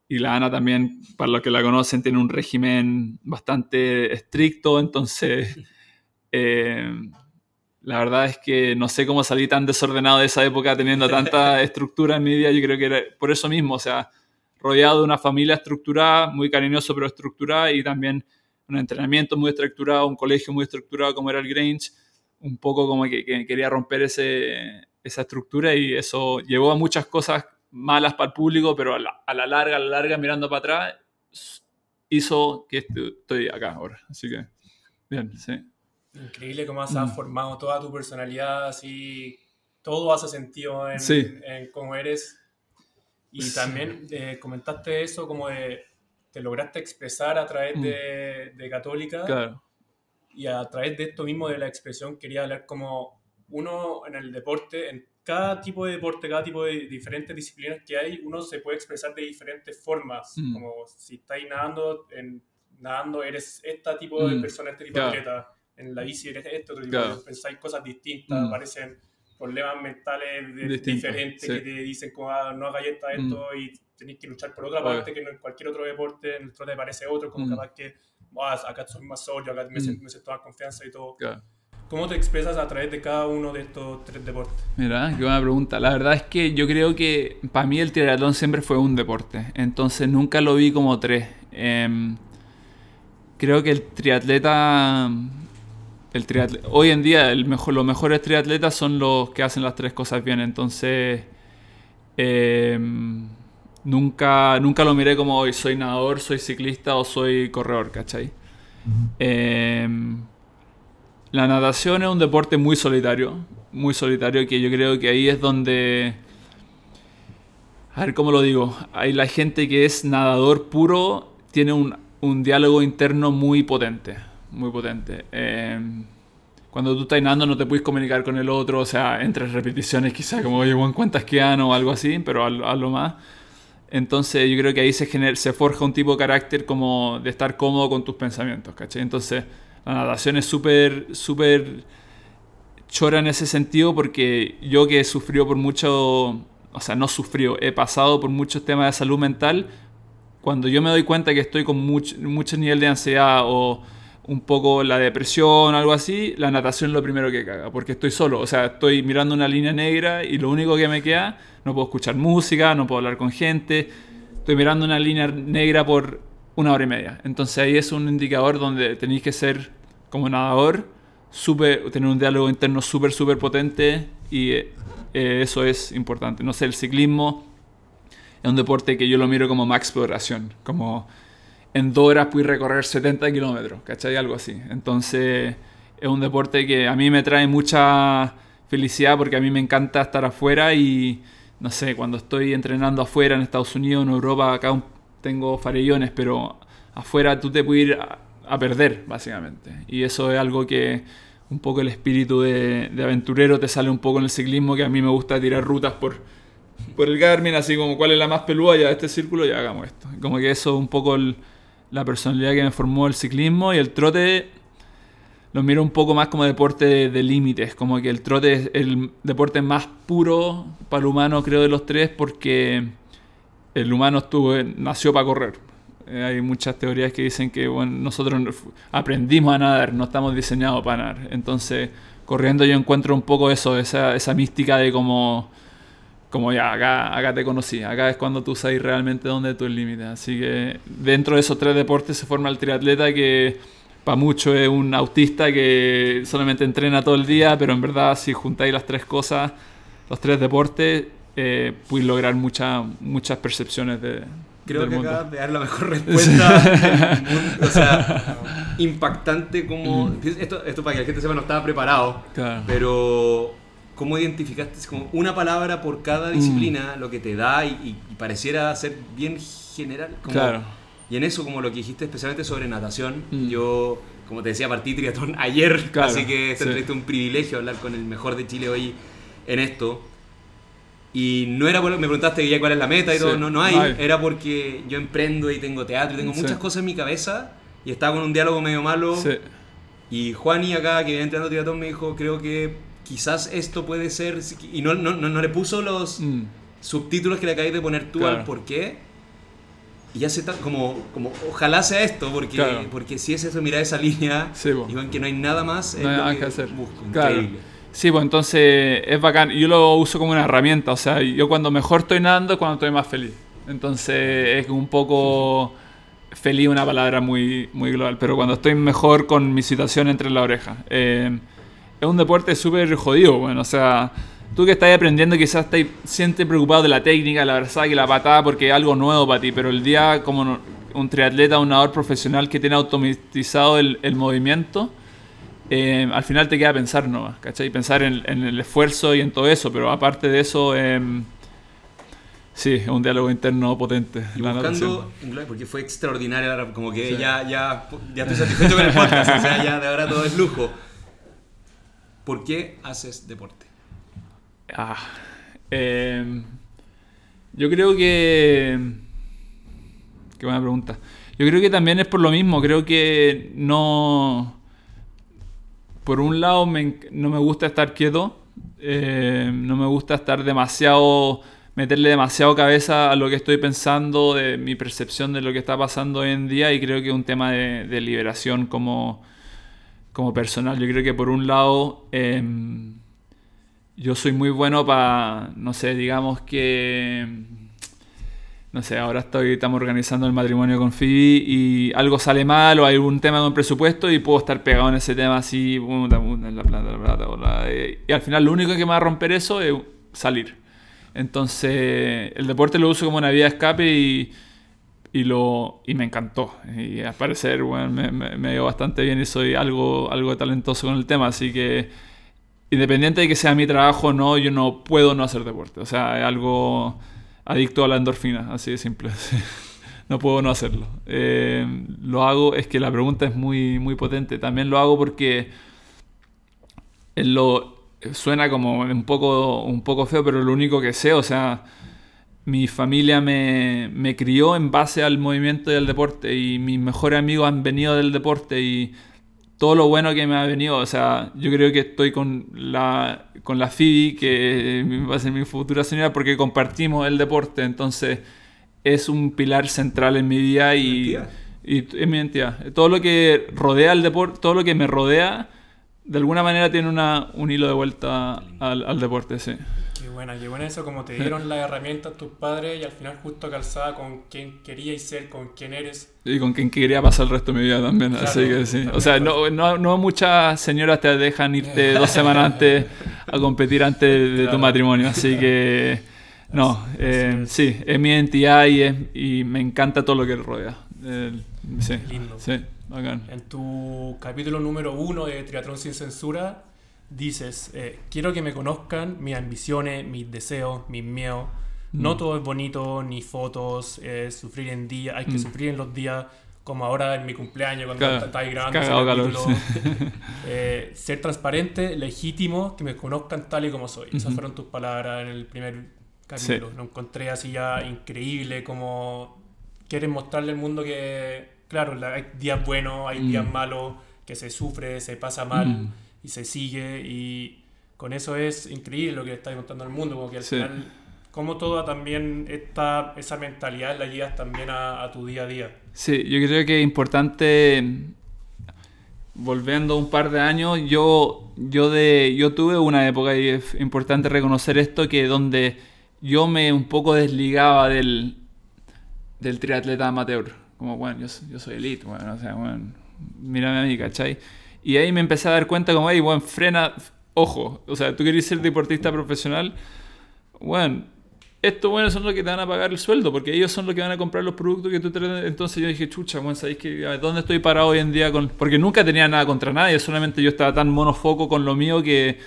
y la Ana también, para los que la conocen, tiene un régimen bastante estricto, entonces eh, la verdad es que no sé cómo salí tan desordenado de esa época teniendo tanta estructura en mi vida, yo creo que era por eso mismo, o sea, rodeado de una familia estructurada, muy cariñoso pero estructurada y también un entrenamiento muy estructurado, un colegio muy estructurado como era el Grange, un poco como que, que quería romper ese, esa estructura y eso llevó a muchas cosas malas para el público, pero a la, larga, a la larga, mirando para atrás, hizo que estoy acá ahora. Así que, bien, sí. Increíble cómo has mm. formado toda tu personalidad, así, todo hace sentido en, en cómo eres. Y también eh, comentaste eso como de, te lograste expresar a través mm. de, de Católica. Claro. Y a través de esto mismo de la expresión quería hablar como uno en el deporte, en cada tipo de deporte, cada tipo de diferentes disciplinas que hay, uno se puede expresar de diferentes formas. Mm. Como si estáis nadando, en, nadando eres este tipo de mm. persona, este tipo de atleta. En la bici eres este otro tipo. Pensáis cosas distintas, mm. aparecen problemas mentales diferentes que te dicen como ah, no hagáis esto, esto y tenéis que luchar por otra parte que en cualquier otro deporte, en el trote parece otro, como capaz que acá soy más sólido, acá me, siento, más confianza y todo. ¿Cómo te expresas a través de cada uno de estos tres deportes? Mira, qué buena pregunta. La verdad es que yo creo que para mí el triatlón siempre fue un deporte. Entonces nunca lo vi como tres. Em, creo que el triatleta... El hoy en día el mejor, los mejores triatletas son los que hacen las tres cosas bien. Entonces... Em, nunca, nunca lo miré como hoy soy nadador, soy ciclista o soy corredor, ¿cachai? La natación es un deporte muy solitario, muy solitario, que yo creo que ahí es donde... A ver cómo lo digo. Hay la gente que es nadador puro, tiene un, un diálogo interno muy potente, muy potente. Em, cuando tú estás nadando no te puedes comunicar con el otro, o sea, entre repeticiones quizás como, oye, ¿cuántas quedan o algo así? Pero a, lo más. Entonces yo creo que ahí se, genera, se forja un tipo de carácter como de estar cómodo con tus pensamientos, ¿cachai? Entonces la natación es súper, súper chora en ese sentido porque yo que he sufrido por mucho, o sea, no sufrió, he pasado por muchos temas de salud mental, cuando yo me doy cuenta que estoy con mucho, mucho nivel de ansiedad o un poco la depresión algo así, la natación es lo primero que caga, porque estoy solo, o sea, estoy mirando una línea negra y lo único que me queda, no puedo escuchar música, no puedo hablar con gente, estoy mirando una línea negra por una hora y media. Entonces ahí es un indicador donde tenéis que ser como nadador, super, tener un diálogo interno súper, súper potente y eh, eso es importante. No sé, el ciclismo es un deporte que yo lo miro como más exploración, como en dos horas puedes recorrer 70 kilómetros, ¿cachai? Algo así. Entonces es un deporte que a mí me trae mucha felicidad porque a mí me encanta estar afuera y no sé, cuando estoy entrenando afuera en Estados Unidos, en Europa, acá tengo farellones, pero afuera tú te puedes ir a, perder, básicamente. Y eso es algo que un poco el espíritu de, aventurero te sale un poco en el ciclismo, que a mí me gusta tirar rutas por, por el Garmin, así como cuál es la más peluda ya de este círculo, y hagamos esto. Como que eso es un poco la personalidad que me formó el ciclismo y el trote lo miro un poco más como deporte de, límites, como que el trote es el deporte más puro para el humano, creo, de los tres, porque el humano estuvo, nació para correr. Eh, hay muchas teorías que dicen que bueno, nosotros aprendimos a nadar, no estamos diseñados para nadar. Entonces, corriendo yo encuentro un poco eso, esa, esa mística de como, como ya, acá, acá te conocí, acá es cuando tú sabes realmente dónde es tu límite. Así que dentro de esos tres deportes se forma el triatleta que para muchos es un autista que solamente entrena todo el día, pero en verdad si juntáis las tres cosas, los tres deportes, eh, puedes lograr muchas muchas percepciones de, Creo que acabas de dar la mejor respuesta O sea, impactante como... Esto, esto para que la gente sepa no estaba preparado. Pero cómo identificaste como una palabra por cada disciplina, lo que te da y, pareciera ser bien general. claro. Y en eso, como lo que dijiste especialmente sobre natación, yo, como te decía, partí triatlón ayer, así que es un privilegio hablar con el mejor de Chile hoy en esto. Y no era por, me preguntaste ya cuál es la meta y todo, no, no hay, era porque yo emprendo y tengo teatro y tengo muchas cosas en mi cabeza y estaba con un diálogo medio malo. Y Juani acá, que viene entrando a triatlón, me dijo, creo que quizás esto puede ser... Y no, no, no, le puso los mm. subtítulos que le acabáis de poner tú al por qué. Y ya se está como, como, ojalá sea esto, porque, porque si es eso, mira esa línea, sí, y que no hay nada más, hay nada que, hacer. increíble. Sí, pues entonces es bacán. Yo lo uso como una herramienta, o sea, yo cuando mejor estoy nadando es cuando estoy más feliz. Entonces es un poco feliz una palabra muy, muy global, pero cuando estoy mejor con mi situación entre la oreja. Eh, es un deporte súper jodido, bueno, o sea, tú que estás aprendiendo quizás estás siempre preocupado de la técnica, la versada y la patada porque es algo nuevo para ti, pero el día como un triatleta, un nadador profesional que tiene automatizado el, el movimiento, eh, al final te queda pensar nomás, ¿cachai? Pensar en, en, el esfuerzo y en todo eso, pero aparte de eso... Eh, Sí, es un diálogo interno potente. Y buscando, porque fue extraordinario, como que ya, ya, ya estoy satisfecho con el podcast, o sea, ya de ahora todo es lujo. ¿Por qué haces deporte? Ah, em, yo creo que... Qué buena pregunta. Yo creo que también es por lo mismo, creo que no... Por un lado no me gusta estar quieto, eh, no me gusta estar demasiado meterle demasiado cabeza a lo que estoy pensando, de mi percepción de lo que está pasando hoy en día y creo que es un tema de, liberación como, como personal. Yo creo que por un lado em, yo soy muy bueno para, no sé, digamos que, no sé, ahora estoy, estamos organizando el matrimonio con Phoebe y algo sale mal o hay un tema con presupuesto y puedo estar pegado en ese tema así, plata, y al final lo único que me va a romper eso es salir. Entonces, el deporte lo uso como una vía de escape y, y, lo, y me encantó. Y al parecer, bueno, me, me, me dio bastante bien y soy algo, algo talentoso con el tema. Así que, independiente de que sea mi trabajo o no, yo no puedo no hacer deporte. O sea, es algo adicto a la endorfina, así de simple. no puedo no hacerlo. Eh, lo hago, es que la pregunta es muy, muy potente. También lo hago porque lo, suena como un poco, un poco feo, pero lo único que sé, o sea, mi familia me, me crió en base al movimiento y al deporte y mis mejores amigos han venido del deporte y todo lo bueno que me ha venido, o sea, yo creo que estoy con la, con la FIDI, que va a ser mi futura señora, porque compartimos el deporte, entonces es un pilar central en mi vida y, y en mi identidad. Todo lo que rodea el deporte, todo lo que me rodea de alguna manera tiene una, un hilo de vuelta al, deporte, sí. Qué buena, qué buena eso, como te dieron las herramientas tus padres y al final justo calzada con quién querías ser, con quién eres. Y con quién quería pasar el resto de mi vida también, así que sí. O sea, no, no, no, muchas señoras te dejan irte dos semanas antes a competir antes de, tu matrimonio, así que... No, eh, sí, es mi identidad y, es, y me encanta todo lo que rodea. sí, Lindo. sí. En tu capítulo número uno de Triatlón sin Censura, dices, eh, quiero que me conozcan mis ambiciones, mis deseos, mis miedos. No mm. todo es bonito, ni fotos, sufrir en día, hay que mm. sufrir en los días, como ahora en mi cumpleaños, cuando estáis grabando ese capítulo. Eh, ser transparente, legítimo, que me conozcan tal y como soy. Esas fueron tus palabras en el primer capítulo. Lo encontré así ya increíble, como quieres mostrarle al mundo que claro, hay días buenos, hay días mm. malos, que se sufre, se pasa mal mm. Y se sigue y con eso es increíble lo que está contando el mundo, porque al final, como toda también esta, esa mentalidad la guías también a, tu día a día. Sí, yo creo que es importante, volviendo un par de años, yo, yo, de, yo tuve una época y es importante reconocer esto, que donde yo me un poco desligaba del, del triatleta amateur como, bueno, yo, soy elite, bueno, o sea, bueno, mírame a mí, ¿cachai? Y ahí me empecé a dar cuenta como, hey, bueno, frena, ojo, o sea, tú querés ser deportista profesional, bueno, estos buenos son los que te van a pagar el sueldo, porque ellos son los que van a comprar los productos que tú traes. Entonces yo dije, chucha, bueno, ¿sabéis que, dónde estoy parado hoy en día? con Porque nunca tenía nada contra nadie, solamente yo estaba tan monofoco con lo mío que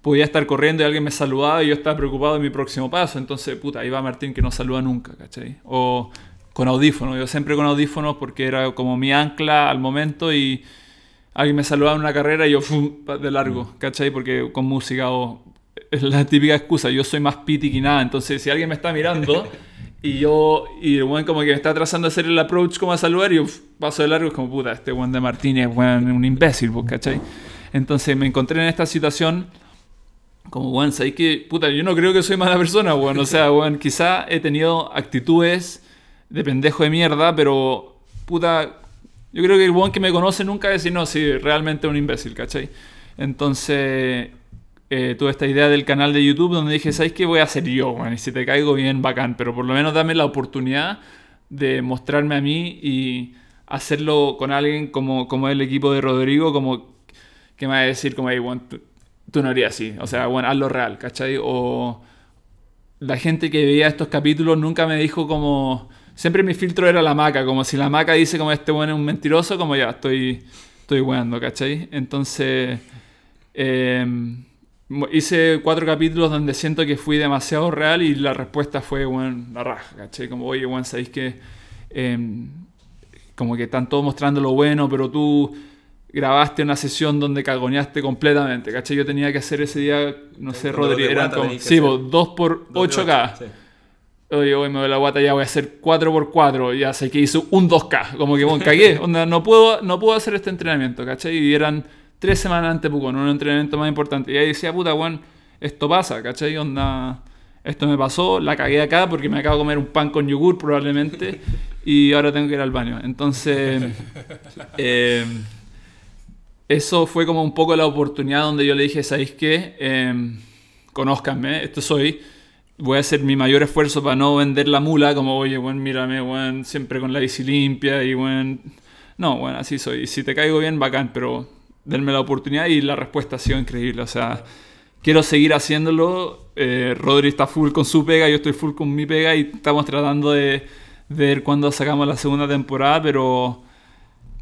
podía estar corriendo y alguien me saludaba y yo estaba preocupado de mi próximo paso. Entonces, puta, ahí va Martín que no saluda nunca, ¿cachai? O con audífonos. Yo siempre con audífonos porque era como mi ancla al momento y alguien me saludaba en una carrera y yo ¡fum! de largo, mm. ¿cachai? Porque con música o es la típica excusa, yo soy más piti que nada, entonces si alguien me está mirando Y yo, y el weón como que me está trazando a hacer el approach como a saludar y uf, paso de largo, es como puta, este weón de Martínez, weón, un imbécil, pues, ¿cachai? Entonces me encontré en esta situación como, weón, ¿sabes que Puta, yo no creo que soy mala persona, weón. O sea, weón, quizá he tenido actitudes de pendejo de mierda, pero, puta, yo creo que el weón que me conoce nunca va a decir, no, sí, realmente un imbécil, ¿cachai? Entonces, eh, tuve esta idea del canal de YouTube donde dije, ¿sabes qué voy a hacer yo? weón? y si te caigo bien, bacán, pero por lo menos dame la oportunidad de mostrarme a mí y hacerlo con alguien como, como el equipo de Rodrigo, como que me va a decir, como, hey, weón, tú, tú no harías así, o sea, bueno, hazlo real, ¿cachai? O la gente que veía estos capítulos nunca me dijo como... Siempre mi filtro era la maca, como si la maca dice como este bueno es un mentiroso, como ya estoy, estoy weando, ¿cachai? Entonces, eh, hice cuatro capítulos donde siento que fui demasiado real y la respuesta fue, bueno, la raja, ¿cachai? Como, oye, bueno, ¿sabéis que... Eh, como que están todos mostrando lo bueno, pero tú grabaste una sesión donde cagoneaste completamente, ¿cachai? Yo tenía que hacer ese día, no sé, Rodri, eran como, sí, vos, 2 por Dos de 8K. sí. Oye, hoy me doy la guata, ya voy a hacer 4x4, ya sé que hice un 2K, como que, bueno, cagué, onda, no puedo, no puedo hacer este entrenamiento, ¿cachai? Y eran tres semanas antes, pues, con un entrenamiento más importante. Y ahí decía, puta, bueno, esto pasa, ¿cachai? Onda, esto me pasó, la cagué acá porque me acabo de comer un pan con yogur probablemente y ahora tengo que ir al baño. Entonces, eh, eso fue como un poco la oportunidad donde yo le dije, ¿sabéis qué? Eh, conózcanme, esto soy. Voy a hacer mi mayor esfuerzo para no vender la mula, como, oye, bueno, mírame, bueno, siempre con la bici limpia y, bueno... No, bueno, así soy. Y si te caigo bien, bacán, pero denme la oportunidad y la respuesta ha sido increíble. O sea, quiero seguir haciéndolo. Eh, Rodri está full con su pega, yo estoy full con mi pega y estamos tratando de, de ver cuándo sacamos la segunda temporada, pero...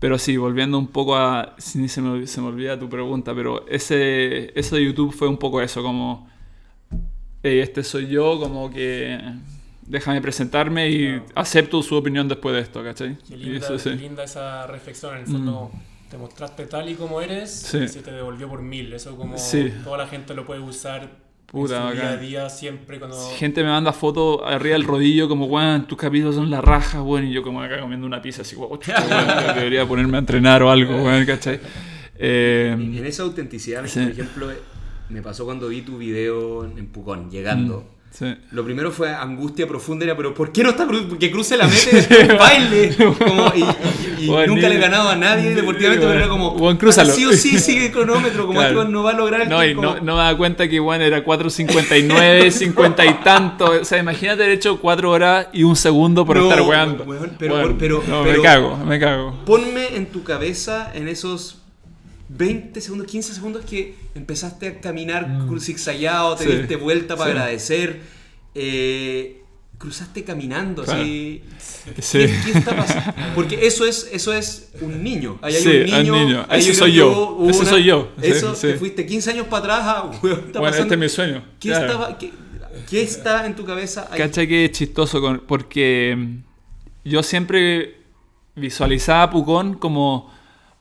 Pero sí, volviendo un poco a... sí, se, me, se me olvida tu pregunta, pero ese, eso de YouTube fue un poco eso, como... "Hey, este soy yo, como que... Déjame presentarme y Claro. acepto su opinión después de esto, ¿cachai? Qué Y linda, eso sí. qué linda esa reflexión. En el fondo, te mostraste tal y como eres Sí. y se te devolvió por mil. Eso como Sí. toda la gente lo puede usar Puta, en su día a día, siempre cuando... Gente me manda fotos arriba del rodillo como, weón, tus capítulos son la raja, weón, y yo como acá comiendo una pizza así, weón, debería ponerme a entrenar o algo, weón, ¿cachai? Eh, En esa autenticidad, Sí. por ejemplo, me pasó cuando vi tu video en Pucón, llegando. sí. Lo primero fue angustia profunda, era, pero ¿por qué no está Porque cruce la meta y baile. Como, y y- y Bueno, nunca le he ganado a nadie deportivamente, pero era como, Bueno, crúzalo. sí o sí sigue el cronómetro, como Claro. este no va a lograr el No, y no, no me da cuenta que, weón, era 4.59, 50 y tanto. O sea, imagínate haber hecho 4 horas y un segundo por No, estar weando. pero- pero- no, pero- me cago, me cago. Ponme en tu cabeza en esos 20 segundos, 15 segundos que empezaste a caminar Mm. zigzagueado, te Sí, diste vuelta para sí. agradecer, eh, cruzaste caminando, Claro. así. Sí. ¿Qué, qué está pasando? Porque eso es, eso es un niño. Ahí hay Sí, un un niño. niño. ahí Ese creo soy yo. Ese soy yo. Sí, Eso, sí. te fuiste 15 años para atrás. Ah, weón, está Bueno, pasando. este es mi sueño. ¿Qué, Claro. estaba, qué, qué está en tu cabeza? ahí? Cacha que es chistoso con- porque yo siempre visualizaba a Pucón como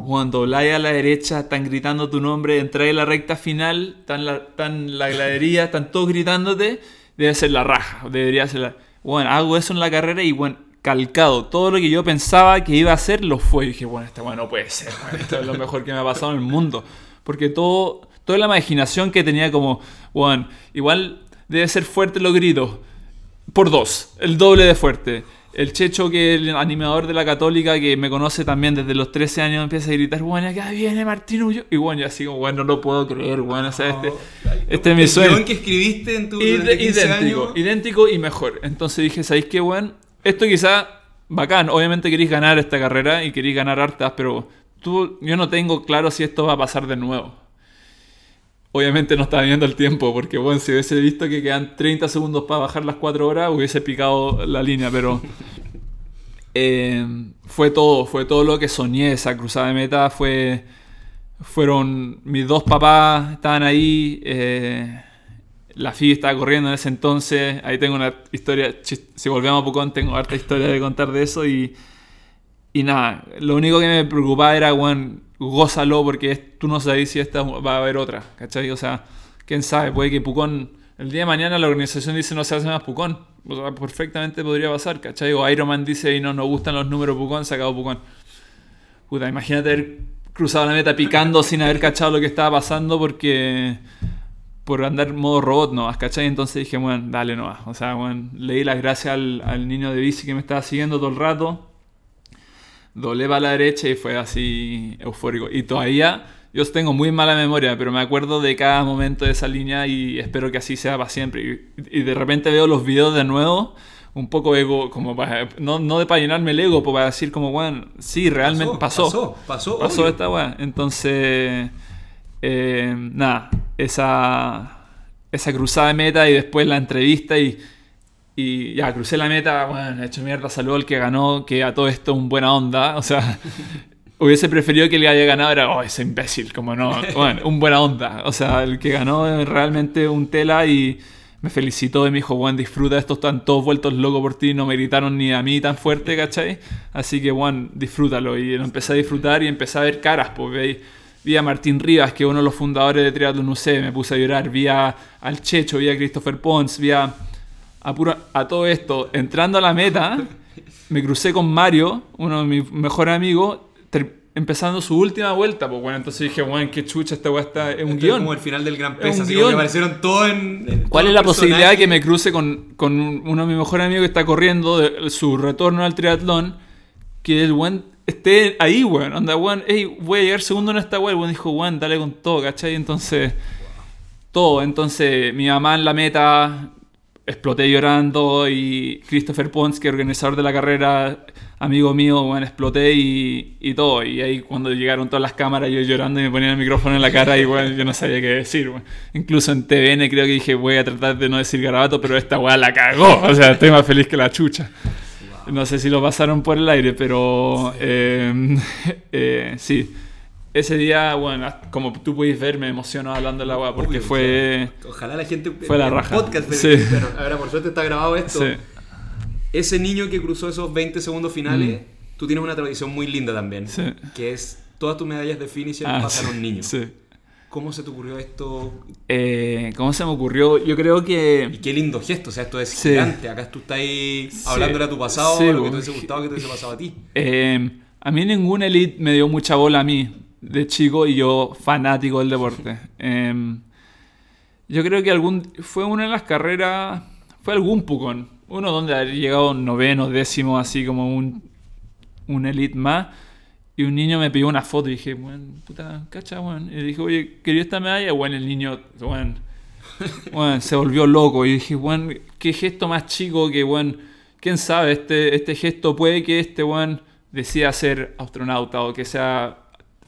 cuando dobláis a la derecha, están gritando tu nombre, entráis en la recta final, están la, están la están todos gritándote, debe ser la raja, debería ser la... Bueno, hago eso en la carrera y bueno, calcado, todo lo que yo pensaba que iba a hacer lo fue. Y dije, bueno, esta bueno no puede ser, esto es lo mejor que me ha pasado en el mundo. Porque todo, toda la imaginación que tenía como, bueno, igual debe ser fuerte los gritos por dos, el doble de fuerte. El Checho, que es el animador de la Católica, que me conoce también desde los 13 años, empieza a gritar, bueno, acá viene Martín Ullo. Y bueno, yo así como, bueno, no lo puedo creer, bueno, o sea, este, este es mi sueño. que escribiste en tu Id- durante 15 idéntico, años. idéntico y mejor. Entonces dije, ¿sabéis qué, weón? Esto quizá, bacán, obviamente queréis ganar esta carrera y queréis ganar hartas, pero tú, yo no tengo claro si esto va a pasar de nuevo. Obviamente no estaba viendo el tiempo, porque bueno, si hubiese visto que quedan 30 segundos para bajar las 4 horas, hubiese picado la línea, pero eh, fue todo, fue todo lo que soñé, esa cruzada de meta, fue, fueron mis dos papás, estaban ahí, eh, la FI estaba corriendo en ese entonces, ahí tengo una historia, si volvemos a Pucón tengo harta historia de contar de eso y, y nada, lo único que me preocupaba era, weón, gózalo porque tú no sabes si esta va a haber otra, ¿cachai? O sea, quién sabe, puede que Pucón el día de mañana la organización dice no se hace más Pucón. O sea, perfectamente podría pasar, ¿cachai? O Iron Man dice y no nos gustan los números Pucón, se acabó Pucón. Puta, imagínate haber cruzado la meta picando sin haber cachado lo que estaba pasando porque por andar modo robot no, ¿cachai? Entonces dije, bueno, dale no O sea, bueno, leí las gracias al, al, niño de bici que me estaba siguiendo todo el rato. Doblé para la derecha y fue así eufórico. Y todavía, yo tengo muy mala memoria, pero me acuerdo de cada momento de esa línea y espero que así sea para siempre. Y, y de repente veo los videos de nuevo un poco ego, como para, no, no de para llenarme el ego, pero para decir como, bueno, sí, realmente pasó. Pasó, pasó. Pasó, esta weá. Entonces, eh, nada, esa, esa cruzada de meta y después la entrevista y, y ya, crucé la meta, bueno, he hecho mierda, saludo al que ganó, que a todo esto un buena onda, o sea... Hubiese preferido que le haya ganado, era, oh, ese imbécil, como no, bueno, un buena onda. O sea, el que ganó realmente un tela y, me felicitó y me dijo, Juan, disfruta, estos están todos vueltos locos por ti, no me gritaron ni a mí tan fuerte, ¿cachai? Así que, Juan, disfrútalo. Y lo empecé a disfrutar y empecé a ver caras, pues vi a Martín Rivas, que es uno de los fundadores de Triathlon UC, me puse a llorar, vi a, al Checho, vi a Christopher Pons, vi a, a, todo esto. Entrando a la meta, me crucé con Mario, uno de mis mejores amigos, empezando su última vuelta, pues bueno, entonces dije, bueno, qué chucha esta weá está, es un guion. como el final del Gran Pez, así guion. como que aparecieron todos en... en ¿Cuál es la posibilidad de que me cruce con, con uno de mis mejores amigos que está corriendo de, su retorno al triatlón? Que el weón esté ahí, weón. Anda, weón, hey, voy a llegar segundo en esta weón. El dijo, weón, dale con todo, ¿cachai? Entonces, todo. Entonces, mi mamá en la meta, exploté llorando. Y Christopher Pons, que organizador de la carrera, amigo mío, weón, exploté y, y todo. Y ahí cuando llegaron todas las cámaras, yo llorando y me ponían el micrófono en la cara y, weón, yo no sabía qué decir, weón. Incluso en TVN creo que dije, voy a tratar de no decir garabato, pero esta weá la cagó. O sea, estoy más feliz que la chucha. No sé si lo pasaron por el aire, pero eh, eh, sí. Ese día, bueno, como tú puedes ver, me emocionó hablando de la weá porque Obvio, fue... o sea, Ojalá la gente... fue la raja. Podcast, pero, Sí. pero ahora por suerte está grabado esto. Sí. Ese niño que cruzó esos 20 segundos finales, tú tienes una tradición muy linda también. Mm. Sí. Que es todas tus medallas de finisher Ah, pasan a sí, un niño. sí. ¿Cómo se te ocurrió esto? Eh, ¿Cómo se me ocurrió? Yo creo Y que... qué lindo gesto, o sea, esto es Sí. gigante. Acá tú estás ahí hablándole a tu pasado, lo que te hubiese gustado que te hubiese pasado a ti. eh, a mí ningún elite me dio mucha bola a mí de chico y yo fanático del deporte. Eh, yo creo que algún fue una de las carreras, fue algún pucón, uno donde había llegado noveno, décimo, así como un, un elite más. Y un niño me pidió una foto y dije, bueno, puta, cacha, weón. Y dije, oye, ¿quería esta medalla? Bueno, el niño, bueno, bueno, se volvió loco. Y dije, bueno, qué gesto más chico que, bueno, quién sabe, este, este gesto puede que este, weón, decida ser astronauta o que sea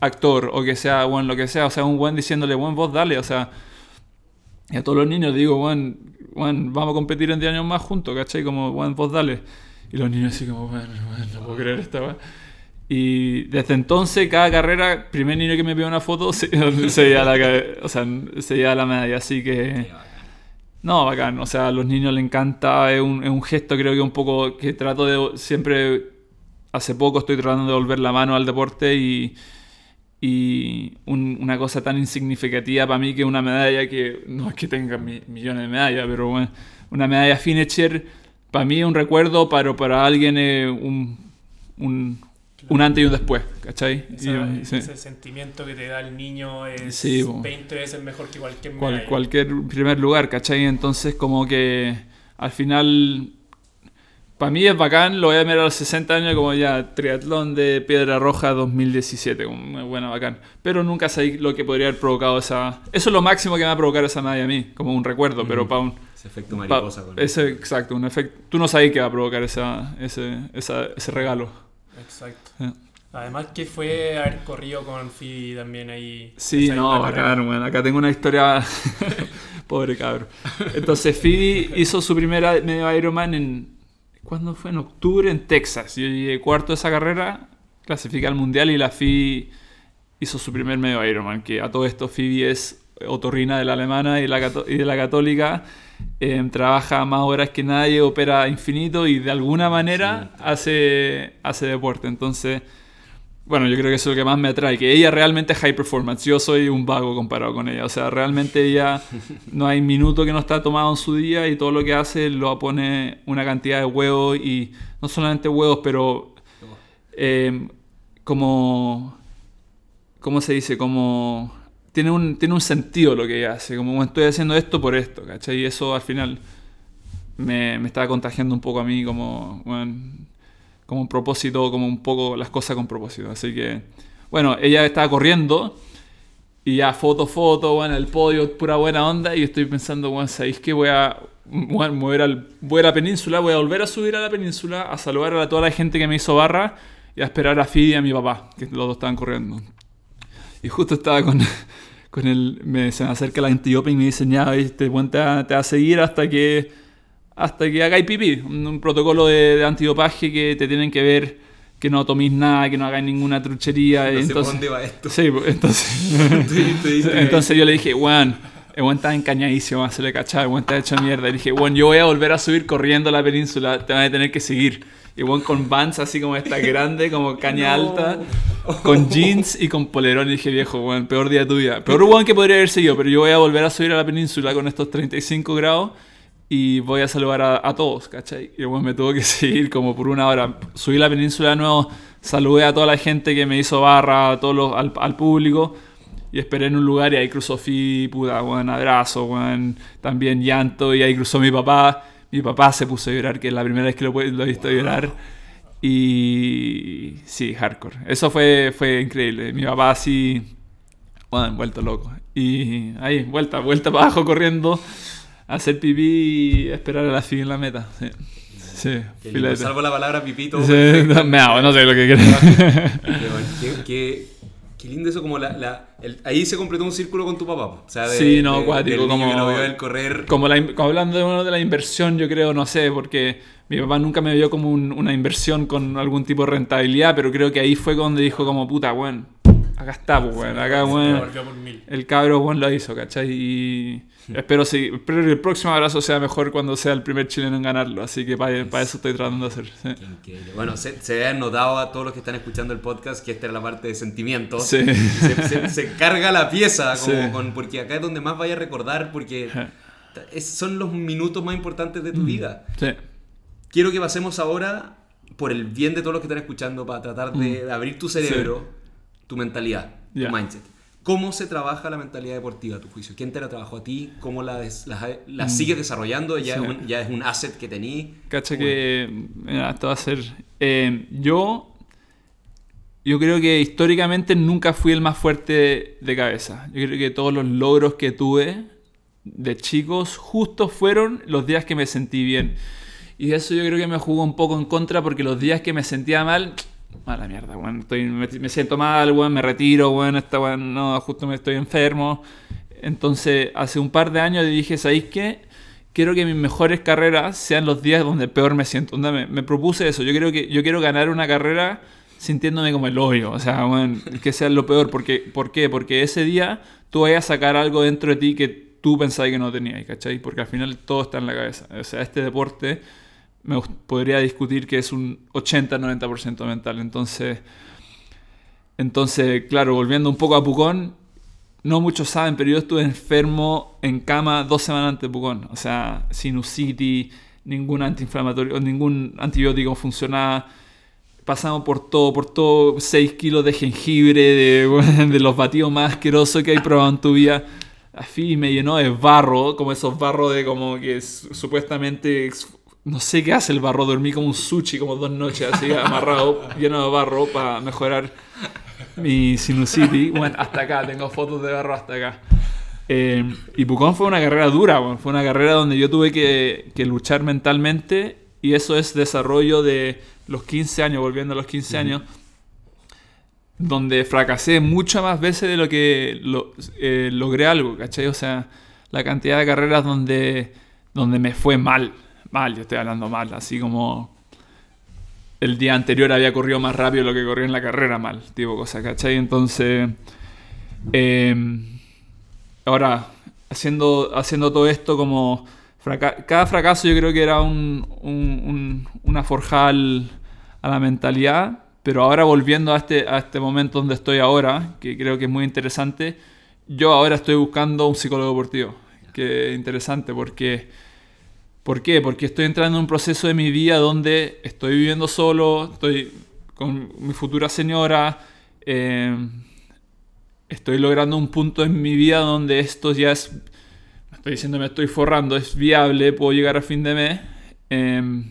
actor o que sea, bueno, lo que sea. O sea, un buen diciéndole, bueno, vos dale, o sea. Y a todos los niños digo, bueno, bueno, vamos a competir en 10 años más juntos, ¿cachai? Como, bueno, vos dale. Y los niños así como, bueno, bueno, no puedo creer esta weá. Y desde entonces, cada carrera, primer niño que me pidió una foto, se, se lleva la, o sea, se lleva la medalla. Así que, no, bacán. O sea, a los niños les encanta. Es un, es un gesto, creo que un poco que trato de siempre. Hace poco estoy tratando de volver la mano al deporte y. Y un- una cosa tan insignificativa para mí que una medalla que no es que tenga mi- millones de medallas, pero bueno, una medalla finisher para mí es un recuerdo, pero para alguien es un, un, un antes y un después, ¿cachai? Esa- Y, sí. Ese sentimiento que te da el niño es Sí, bo. 20 veces mejor que cualquier Cual- medalla. cualquier primer lugar, ¿cachai? Entonces como que al final, para mí es bacán, lo voy a mirar a los 60 años como ya triatlón de Piedra Roja 2017, como buena bacán. Pero nunca sé lo que podría haber provocado esa... Eso es lo máximo que me va a provocar esa medalla a mí, como un recuerdo, pero para un... Ese efecto pa- mariposa. con ese, exacto, un efecto... Tú no sabes qué va a provocar esa, ese, esa- ese regalo. Exacto. Sí. Además que fue haber corrido con Phoebe también ahí. Sí, no, bacán, bueno, acá tengo una historia. Pobre cabro. Entonces, Phoebe hizo su primera medio Ironman en. ¿Cuándo fue? En octubre en Texas. Yo llegué cuarto de esa carrera, clasifiqué al mundial y la Phoebe hizo su primer medio Ironman. Que a todo esto, Phoebe es otorrina de la alemana y, la cato- y de la católica. eh, trabaja más horas que nadie, opera infinito y de alguna manera hace, hace deporte. Entonces bueno, yo creo que eso es lo que más me atrae, que ella realmente es high performance. Yo soy un vago comparado con ella. O sea, realmente ella no hay minuto que no está tomado en su día y todo lo que hace lo pone una cantidad de huevos y no solamente huevos, pero eh, como, ¿cómo se dice? Como tiene un, tiene un sentido lo que ella hace, como estoy haciendo esto por esto, ¿cachai? Y eso al final me, me estaba contagiando un poco a mí como, bueno, como un propósito, como un poco las cosas con propósito. Así que, bueno, ella estaba corriendo y ya foto, foto, bueno, el podio, pura buena onda. Y estoy pensando, bueno, ¿sabéis que voy a, bueno, mover al, voy a la península? Voy a volver a subir a la península, a saludar a toda la gente que me hizo barra y a esperar a Fidi y a mi papá, que los dos estaban corriendo. Y justo estaba con, con el, me, se me acerca la antiope y me dice, ya, este te, va, te va a seguir hasta que hasta que hagáis pipí. Un, protocolo de, de, antidopaje que te tienen que ver que no toméis nada, que no hagáis ninguna truchería. No entonces, sé dónde va esto. Sí, entonces, entonces yo le dije, Juan, el buen está encañadísimo, se le cachaba, el buen está hecho mierda. Y dije, Juan, yo voy a volver a subir corriendo a la península, te van a tener que seguir. Y Juan con Vans así como esta grande, como caña no. alta, con jeans y con polerón. Y dije, viejo, Juan, peor día tuya. Peor Juan que podría haber seguido, pero yo voy a volver a subir a la península con estos 35 grados y voy a saludar a, a todos, ¿cachai? Y bueno, me tuvo que seguir como por una hora. Subí la península de nuevo, saludé a toda la gente que me hizo barra, a todos los, al, al, público, y esperé en un lugar y ahí cruzó Fi, puta, buen abrazo, buen, también llanto, y ahí cruzó mi papá. Mi papá se puso a llorar, que es la primera vez que lo, lo he visto llorar. Y sí, hardcore. Eso fue, fue increíble. Mi papá así, bueno, vuelto loco. Y ahí, vuelta, vuelta para abajo corriendo hacer pipí y esperar a la fin en la meta. Sí. Sí, filete. salvo la palabra pipito. Sí, me hago, no sé lo que quieres. qué, qué, qué, lindo eso, como la, la el, ahí se completó un círculo con tu papá. O sea, de, sí, no, de, cuático, como, que vio el correr. Como, la, como hablando de, bueno, de la inversión, yo creo, no sé, porque mi papá nunca me vio como un, una inversión con algún tipo de rentabilidad, pero creo que ahí fue donde dijo como, puta, bueno, acá está, pues, bueno, acá, bueno, el cabro, bueno, lo hizo, ¿cachai? Y espero, sí, espero que el próximo abrazo sea mejor cuando sea el primer chileno en ganarlo, así que para, eso estoy tratando de hacer. Sí. Bueno, se, se ha notado a todos los que están escuchando el podcast que esta era la parte de sentimientos. Sí. Se, se, se, carga la pieza, como con, porque acá es donde más vaya a recordar, porque es, son los minutos más importantes de tu vida. Sí. Quiero que pasemos ahora, por el bien de todos los que están escuchando, para tratar de, de abrir tu cerebro, tu mentalidad, Yeah. tu mindset. ¿Cómo se trabaja la mentalidad deportiva a tu juicio? ¿Quién te la trabajó a ti? ¿Cómo la, des- la, la sigues desarrollando? ¿Ya, Sí. es un, ¿Ya es un asset que tení? Cacha que. Mira, esto va a ser. eh, yo. Yo creo que históricamente nunca fui el más fuerte de cabeza. Yo creo que todos los logros que tuve de chicos justo fueron los días que me sentí bien. Y eso yo creo que me jugó un poco en contra porque los días que me sentía mal, mala mierda, weón. Estoy, me, me siento mal, weón, me retiro, weón, esta weón, no, justo me estoy enfermo. Entonces, hace un par de años dije, ¿sabéis qué? Quiero que mis mejores carreras sean los días donde peor me siento. Me, me propuse eso. Yo quiero, que, yo quiero ganar una carrera sintiéndome como el hoyo. O sea, bueno, que sea lo peor. Porque, ¿Por qué? Porque ese día tú vayas a sacar algo dentro de ti que tú pensabas que no tenías, ¿cachai? Porque al final todo está en la cabeza. O sea, este deporte me podría discutir que es un 80-90% mental. Entonces, entonces, claro, volviendo un poco a Pucón, no muchos saben, pero yo estuve enfermo en cama dos semanas antes de Pucón. O sea, sinusitis, ningún antiinflamatorio, ningún antibiótico funcionaba. Pasamos por todo, por todo, 6 kilos de jengibre, de, de los batidos más asquerosos que hay probado en tu vida. Así me llenó de barro, como esos barros de como que es- supuestamente no sé qué hace el barro, dormí como un sushi como dos noches así amarrado, lleno de barro para mejorar mi sinusitis. Bueno, hasta acá, tengo fotos de barro hasta acá. Eh, y Pucón fue una carrera dura, bueno, fue una carrera donde yo tuve que, que luchar mentalmente y eso es desarrollo de los 15 años, volviendo a los 15 años, donde fracasé muchas más veces de lo que lo- eh, logré algo, ¿cachai? O sea, la cantidad de carreras donde, donde me fue mal, mal, yo estoy hablando mal, así como el día anterior había corrido más rápido lo que corrió en la carrera mal, tipo cosa, ¿cachai? Entonces, eh, ahora, haciendo, haciendo todo esto como... cada fracaso yo creo que era un, un- un- una forjada al- a la mentalidad Pero ahora volviendo a este, a este momento donde estoy ahora, que creo que es muy interesante, yo ahora estoy buscando un psicólogo deportivo. Que es interesante porque... ¿Por qué? Porque estoy entrando en un proceso de mi vida donde estoy viviendo solo, estoy con mi futura señora, eh, estoy logrando un punto en mi vida donde esto ya es, estoy diciendo me estoy forrando, es viable, puedo llegar a fin de mes, eh,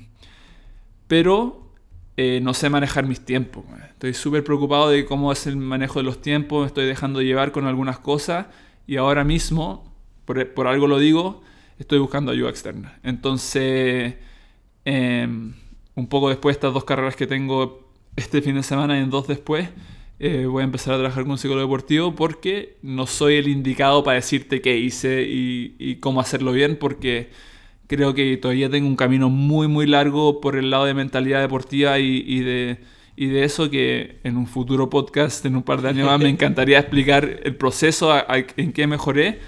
pero eh, no sé manejar mis tiempos. Estoy súper preocupado de cómo es el manejo de los tiempos, me estoy dejando llevar con algunas cosas y ahora mismo, por, por algo lo digo, estoy buscando ayuda externa. Entonces, em, un poco después de estas dos carreras que tengo este fin de semana y en dos después, eh, voy a empezar a trabajar con un psicólogo deportivo porque no soy el indicado para decirte qué hice y, y, cómo hacerlo bien porque creo que todavía tengo un camino muy muy largo por el lado de mentalidad deportiva y, y de, y de eso que en un futuro podcast, en un par de años más, me encantaría explicar el proceso a, a, en qué mejoré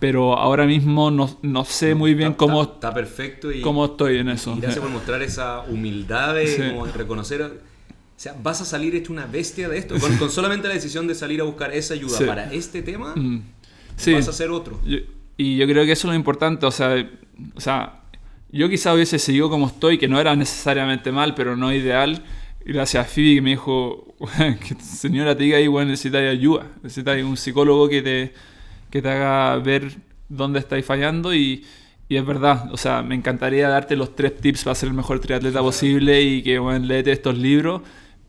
pero ahora mismo no, no sé muy bien está, cómo, está, está, perfecto y, cómo estoy en eso. Y gracias por mostrar esa humildad de sí. como reconocer. O sea, vas a salir hecho una bestia de esto. Con, con solamente la decisión de salir a buscar esa ayuda sí. para este tema, mm. sí. vas a hacer otro. Yo, y yo creo que eso es lo importante. O sea, o sea, yo quizá hubiese seguido como estoy, que no era necesariamente mal, pero no ideal. Gracias a Phoebe que me dijo, señora te diga ahí, bueno, necesitas ayuda. Necesitas un psicólogo que te que te haga ver dónde estáis fallando y, y, es verdad, o sea, me encantaría darte los tres tips para ser el mejor triatleta posible y que, bueno, léete estos libros.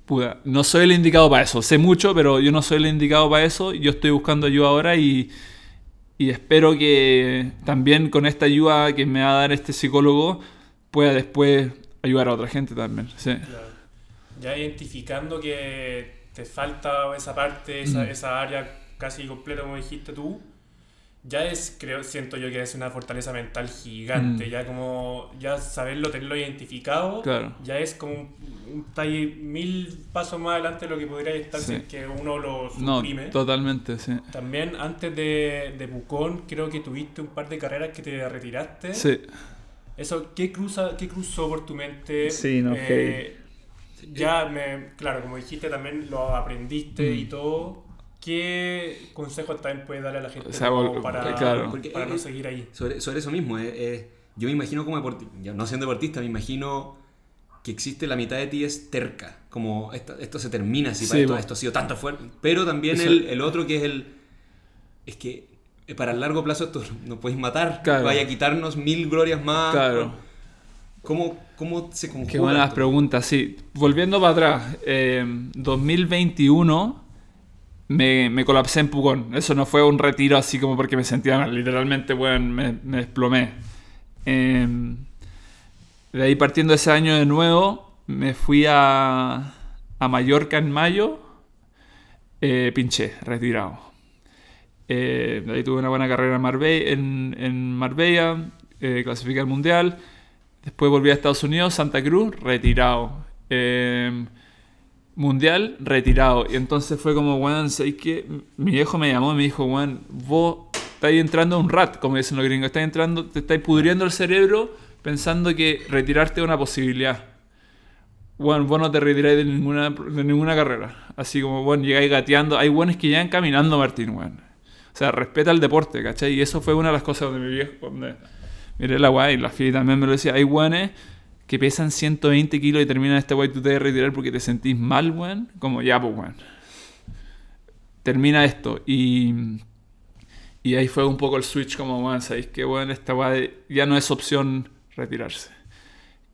Puda, no soy el indicado para eso, sé mucho, pero yo no soy el indicado para eso, yo estoy buscando ayuda ahora y, y espero que también con esta ayuda que me va a dar este psicólogo pueda después ayudar a otra gente también. Sí. Claro. Ya identificando que te falta esa parte, esa, mm. esa área casi completa como dijiste tú, ya es, creo, siento yo que es una fortaleza mental gigante, mm. ya como, ya saberlo, tenerlo identificado, claro. ya es como un, un talle mil pasos más adelante de lo que podría estar sí. si que uno lo suprime. No, totalmente, sí. También antes de, de Pucón, creo que tuviste un par de carreras que te retiraste. Sí. Eso, ¿qué, cruza, qué cruzó por tu mente? Sí, no, eh, Ya, me, claro, como dijiste, también lo aprendiste mm. y todo ¿Qué consejos también puedes darle a la gente o sea, para, claro. para, no seguir ahí? Sobre, sobre eso mismo, eh, eh, yo me imagino como deportista, no siendo deportista, me imagino que existe la mitad de ti es terca, como esto, esto se termina, si sí, para esto, esto, ha sido tanto fuerte, pero también el, el, otro que es el, es que para el largo plazo esto nos puedes matar, claro. vaya a quitarnos mil glorias más. Claro. ¿Cómo, ¿Cómo se conjuga? Qué buenas esto? preguntas, sí. Volviendo para atrás, eh, 2021 me, me, colapsé en Pucón. Eso no fue un retiro así como porque me sentía mal. Literalmente, bueno, me, me desplomé. Eh, de ahí partiendo ese año de nuevo, me fui a, a Mallorca en mayo. Eh, pinché, retirado. Eh, de ahí tuve una buena carrera en Marbella, en, en Marbella eh, al Mundial. Después volví a Estados Unidos, Santa Cruz, retirado. Mundial retirado. Y entonces fue como, weón, ¿sabes que Mi viejo me llamó y me dijo, weón, vos estáis entrando un rat, como dicen los gringos, estáis entrando, te estáis pudriendo el cerebro pensando que retirarte es una posibilidad. Bueno, vos no te retiráis de ninguna, de ninguna carrera. Así como, bueno, llegáis gateando. Hay buenos que llegan caminando, Martín, weón. O sea, respeta el deporte, ¿cachai? Y eso fue una de las cosas donde mi viejo, donde miré la guay, la FI también me lo decía. Hay buenos que pesan 120 kilos y terminan este guay tú te debes retirar porque te sentís mal, weón. Como ya, pues, weón. Termina esto. Y, y ahí fue un poco el switch como, weón, ¿sabéis que, weón? Esta guay ya no es opción retirarse.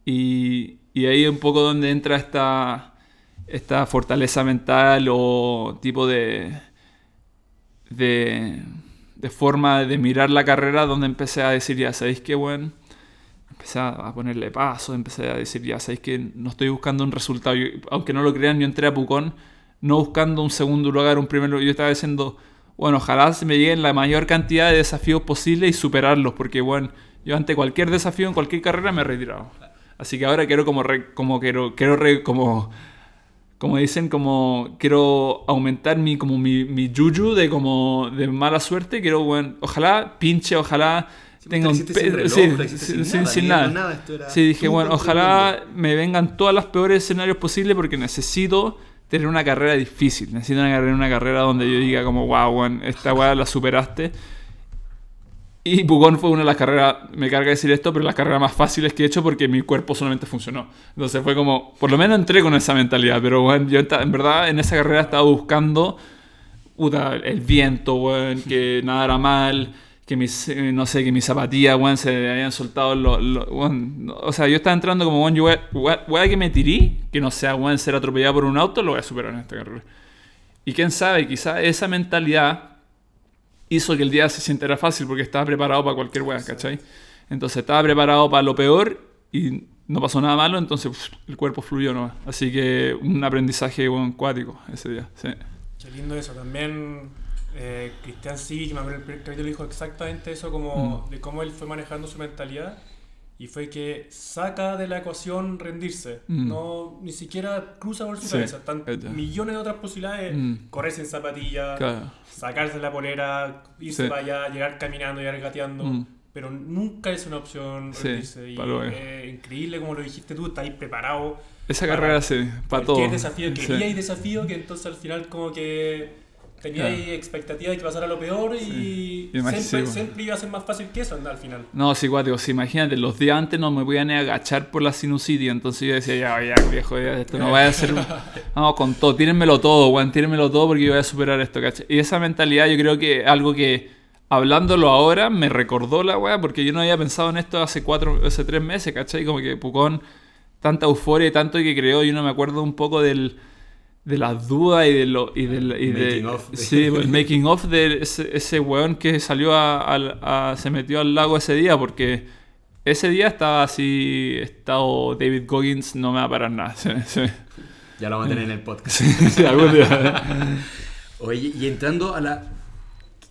Y, y ahí un poco donde entra esta, esta fortaleza mental o tipo de, de, de forma de mirar la carrera donde empecé a decir, ya, ¿sabéis qué, weón? Empecé a ponerle paso, empecé a decir, ya sabéis que no estoy buscando un resultado. Yo, aunque no lo crean, yo entré a Pucón no buscando un segundo lugar, un primer lugar. Yo estaba diciendo, bueno, ojalá se me lleguen la mayor cantidad de desafíos posibles y superarlos, porque, bueno, yo ante cualquier desafío en cualquier carrera me he retirado. Así que ahora quiero como, re, como quiero, quiero re, como, como dicen, como quiero aumentar mi, como mi, mi yuyu de como de mala suerte. Quiero, bueno, ojalá pinche, ojalá tenga un reloj, sí, sin- sin nada, sin nada. nada, esto era Sí, dije, bueno, ojalá me vengan todos los peores escenarios posibles porque necesito tener una carrera difícil. Necesito una carrera, una carrera donde yo diga como, wow, weón, esta weá la superaste. Y Pucón fue una de las carreras, me carga decir esto, pero las carreras más fáciles que he hecho porque mi cuerpo solamente funcionó. Entonces fue como, por lo menos entré con esa mentalidad, pero bueno, yo en verdad en esa carrera estaba buscando puta, el viento, weón, que nada era mal, que mis, eh, no sé, que mis zapatillas, weón, se habían soltado los, los- weón, o sea, yo estaba entrando como, weón, yo a que me tiré, que no sea, weón, ser atropellado por un auto, lo voy a superar en esta carrera. Y quién sabe, quizá esa mentalidad hizo que el día se sintiera fácil porque estaba preparado para cualquier weá, ¿cachai? Entonces estaba preparado para lo peor y no pasó nada malo, entonces pff, el cuerpo fluyó nomás. Así que un aprendizaje weón, cuático ese día, sí. Qué lindo eso. También eh, Cristian sí, que me acuerdo el capítulo dijo exactamente eso, como Mm. de cómo él fue manejando su mentalidad. Y fue que saca de la ecuación rendirse. Mm. No, ni siquiera cruza por su Sí, cabeza. Están millones de otras posibilidades. Mm. Correr sin zapatillas, Claro. sacarse la polera, irse Sí. para allá, llegar caminando, llegar gateando. Mm. Pero nunca es una opción Sí, rendirse. y pa' lo eh, increíble como lo dijiste tú, estás ahí preparado. Esa Para carrera sí, para todo. Desafío, Sí. quería y desafío que entonces al final como que tenía Claro. ahí expectativa de que pasara lo peor y, Sí. Siempre, sí, bueno. siempre iba a ser más fácil que eso al final. No, sí, cuático, sí, imagínate, los días antes no me podían ni agachar por la sinusitis, entonces yo decía, ya, ya, viejo, ya, esto no vaya a ser... Vamos con todo, tírenmelo todo, weón, tírenmelo todo porque yo voy a superar esto, ¿cachai? Y esa mentalidad yo creo que algo que, hablándolo ahora, me recordó la weá, porque yo no había pensado en esto hace cuatro, hace tres meses, ¿cachai? Como que Pucón, tanta euforia y tanto que creó, yo no me acuerdo un poco del... De las dudas y de lo. Y del, y de, of Sí, el making of de ese, ese weón que salió a, al- a- se metió al lago ese día, porque ese día estaba así, estado David Goggins, no me va a parar nada. Sí, sí. Ya lo vamos a tener en el podcast. Sí, algún día. Oye, y entrando a la...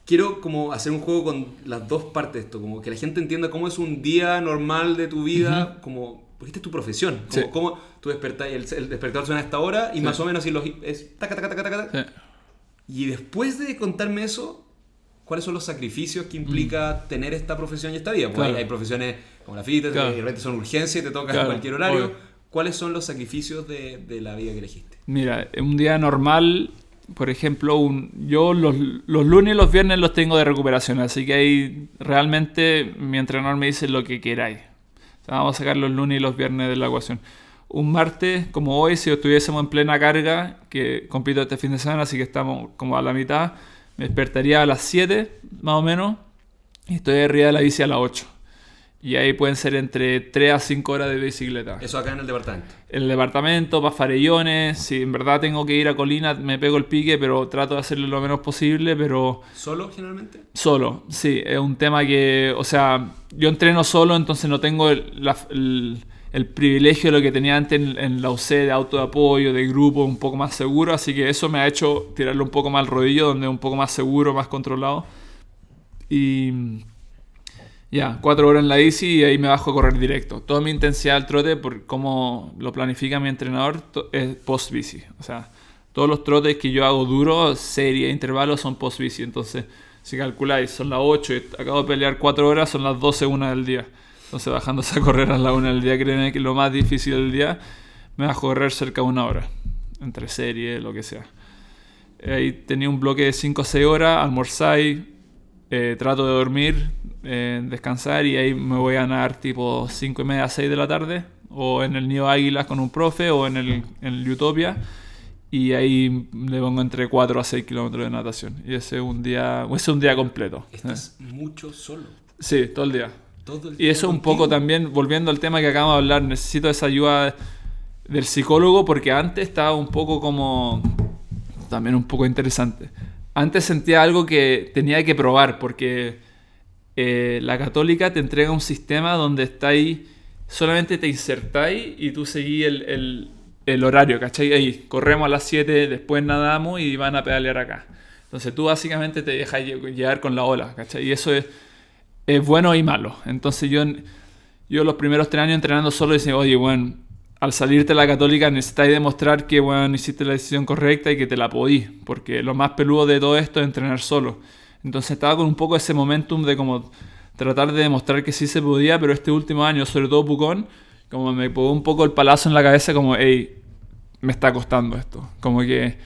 Quiero como hacer un juego con las dos partes de esto, como que la gente entienda cómo es un día normal de tu vida, como... Porque esta es tu profesión, como Sí. cómo tú despertás, el, el despertador suena a esta hora y Sí. más o menos así los, es taca, taca, taca, taca. Sí. Y después de contarme eso, ¿cuáles son los sacrificios que implica tener esta profesión y esta vida? Porque Mm. Claro. hay, hay profesiones como la fitness, Claro. que de repente son urgencias y te toca en Claro, cualquier horario. obvio. ¿Cuáles son los sacrificios de, de la vida que elegiste? Mira, un día normal, por ejemplo, un, yo los, los lunes y los viernes los tengo de recuperación, así que ahí realmente mi entrenador me dice lo que queráis. Vamos a sacar los lunes y los viernes de la ecuación. Un martes, como hoy, si estuviésemos en plena carga, que compito este fin de semana, así que estamos como a la mitad, me despertaría a las 7, más o menos, y estoy arriba de la bici a las 8. Y ahí pueden ser entre 3 a 5 horas de bicicleta Eso acá en el departamento. el departamento, para farellones. Si en verdad tengo que ir a Colina, me pego el pique, pero trato de hacerlo lo menos posible, pero ¿Solo generalmente? solo. Sí, es un tema que, o sea, yo entreno solo, entonces no tengo el, la- el- el privilegio de lo que tenía antes en, en la UC de auto de apoyo, de grupo, un poco más seguro, así que eso me ha hecho tirarlo un poco más al rodillo, donde es un poco más seguro, más controlado. Y ya, cuatro horas en la bici y ahí me bajo a correr directo. Toda mi intensidad del trote, por cómo lo planifica mi entrenador, es post bici. O sea, todos los trotes que yo hago duro, serie, intervalos, son post bici. Entonces, si calculáis, son las 8 y acabo de pelear 4 horas, son las 12, una del día. Entonces, bajándose a correr a la una del día, créeme que lo más difícil del día, me bajo a correr cerca de una hora. Entre serie, lo que sea. Ahí tenía un bloque de 5 o 6 horas, almorzáis, eh, trato de dormir, eh, descansar y ahí me voy a nadar tipo 5 y media, 6 de la tarde, o en el Nido Águilas con un profe, o en el, en el Utopia, y ahí le pongo entre 4 a 6 kilómetros de natación. Y ese es un día, ese es un día completo. Estás mucho solo. Sí, todo el día. Todo el Y eso un poco también, volviendo al tema que acabamos de hablar, necesito esa ayuda del psicólogo porque antes estaba un poco como... También un poco interesante. Antes sentía algo que tenía que probar porque eh, la católica te entrega un sistema donde estáis, solamente te insertáis y tú seguís el, el- horario, ¿cachai? Ahí, corremos a las 7, después nadamos y van a pedalear acá. Entonces tú básicamente te dejas lle- llevar con la ola, ¿cachai? Y eso es, bueno y malo. Entonces yo, los primeros tres años entrenando solo decía, oye, bueno, al salirte la católica necesitáis demostrar que, bueno, hiciste la decisión correcta y que te la podís, porque lo más peludo de todo esto es entrenar solo. Entonces estaba con un poco ese momentum de como tratar de demostrar que sí se podía, pero este último año, sobre todo Pucón, como me pongo un poco el palazo en la cabeza, como, hey, me está costando esto. Como que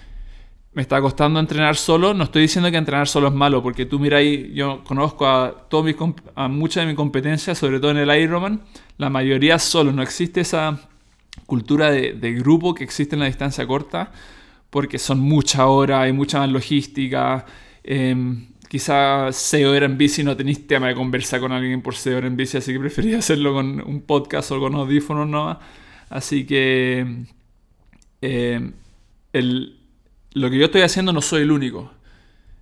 me está costando entrenar solo. No estoy diciendo que entrenar solo es malo, porque tú mira ahí, yo conozco a, todos mis, a mucha de mi competencia, sobre todo en el Ironman, la mayoría solo. No existe esa cultura de, grupo que existe en la distancia corta, porque son muchas horas, hay mucha logística. Eh, quizás 6 horas en bici no tenéis tema de conversar con alguien por 6 horas en bici, así que prefería hacerlo con un podcast o con audífonos no Así que eh, el, lo que yo estoy haciendo no soy el único.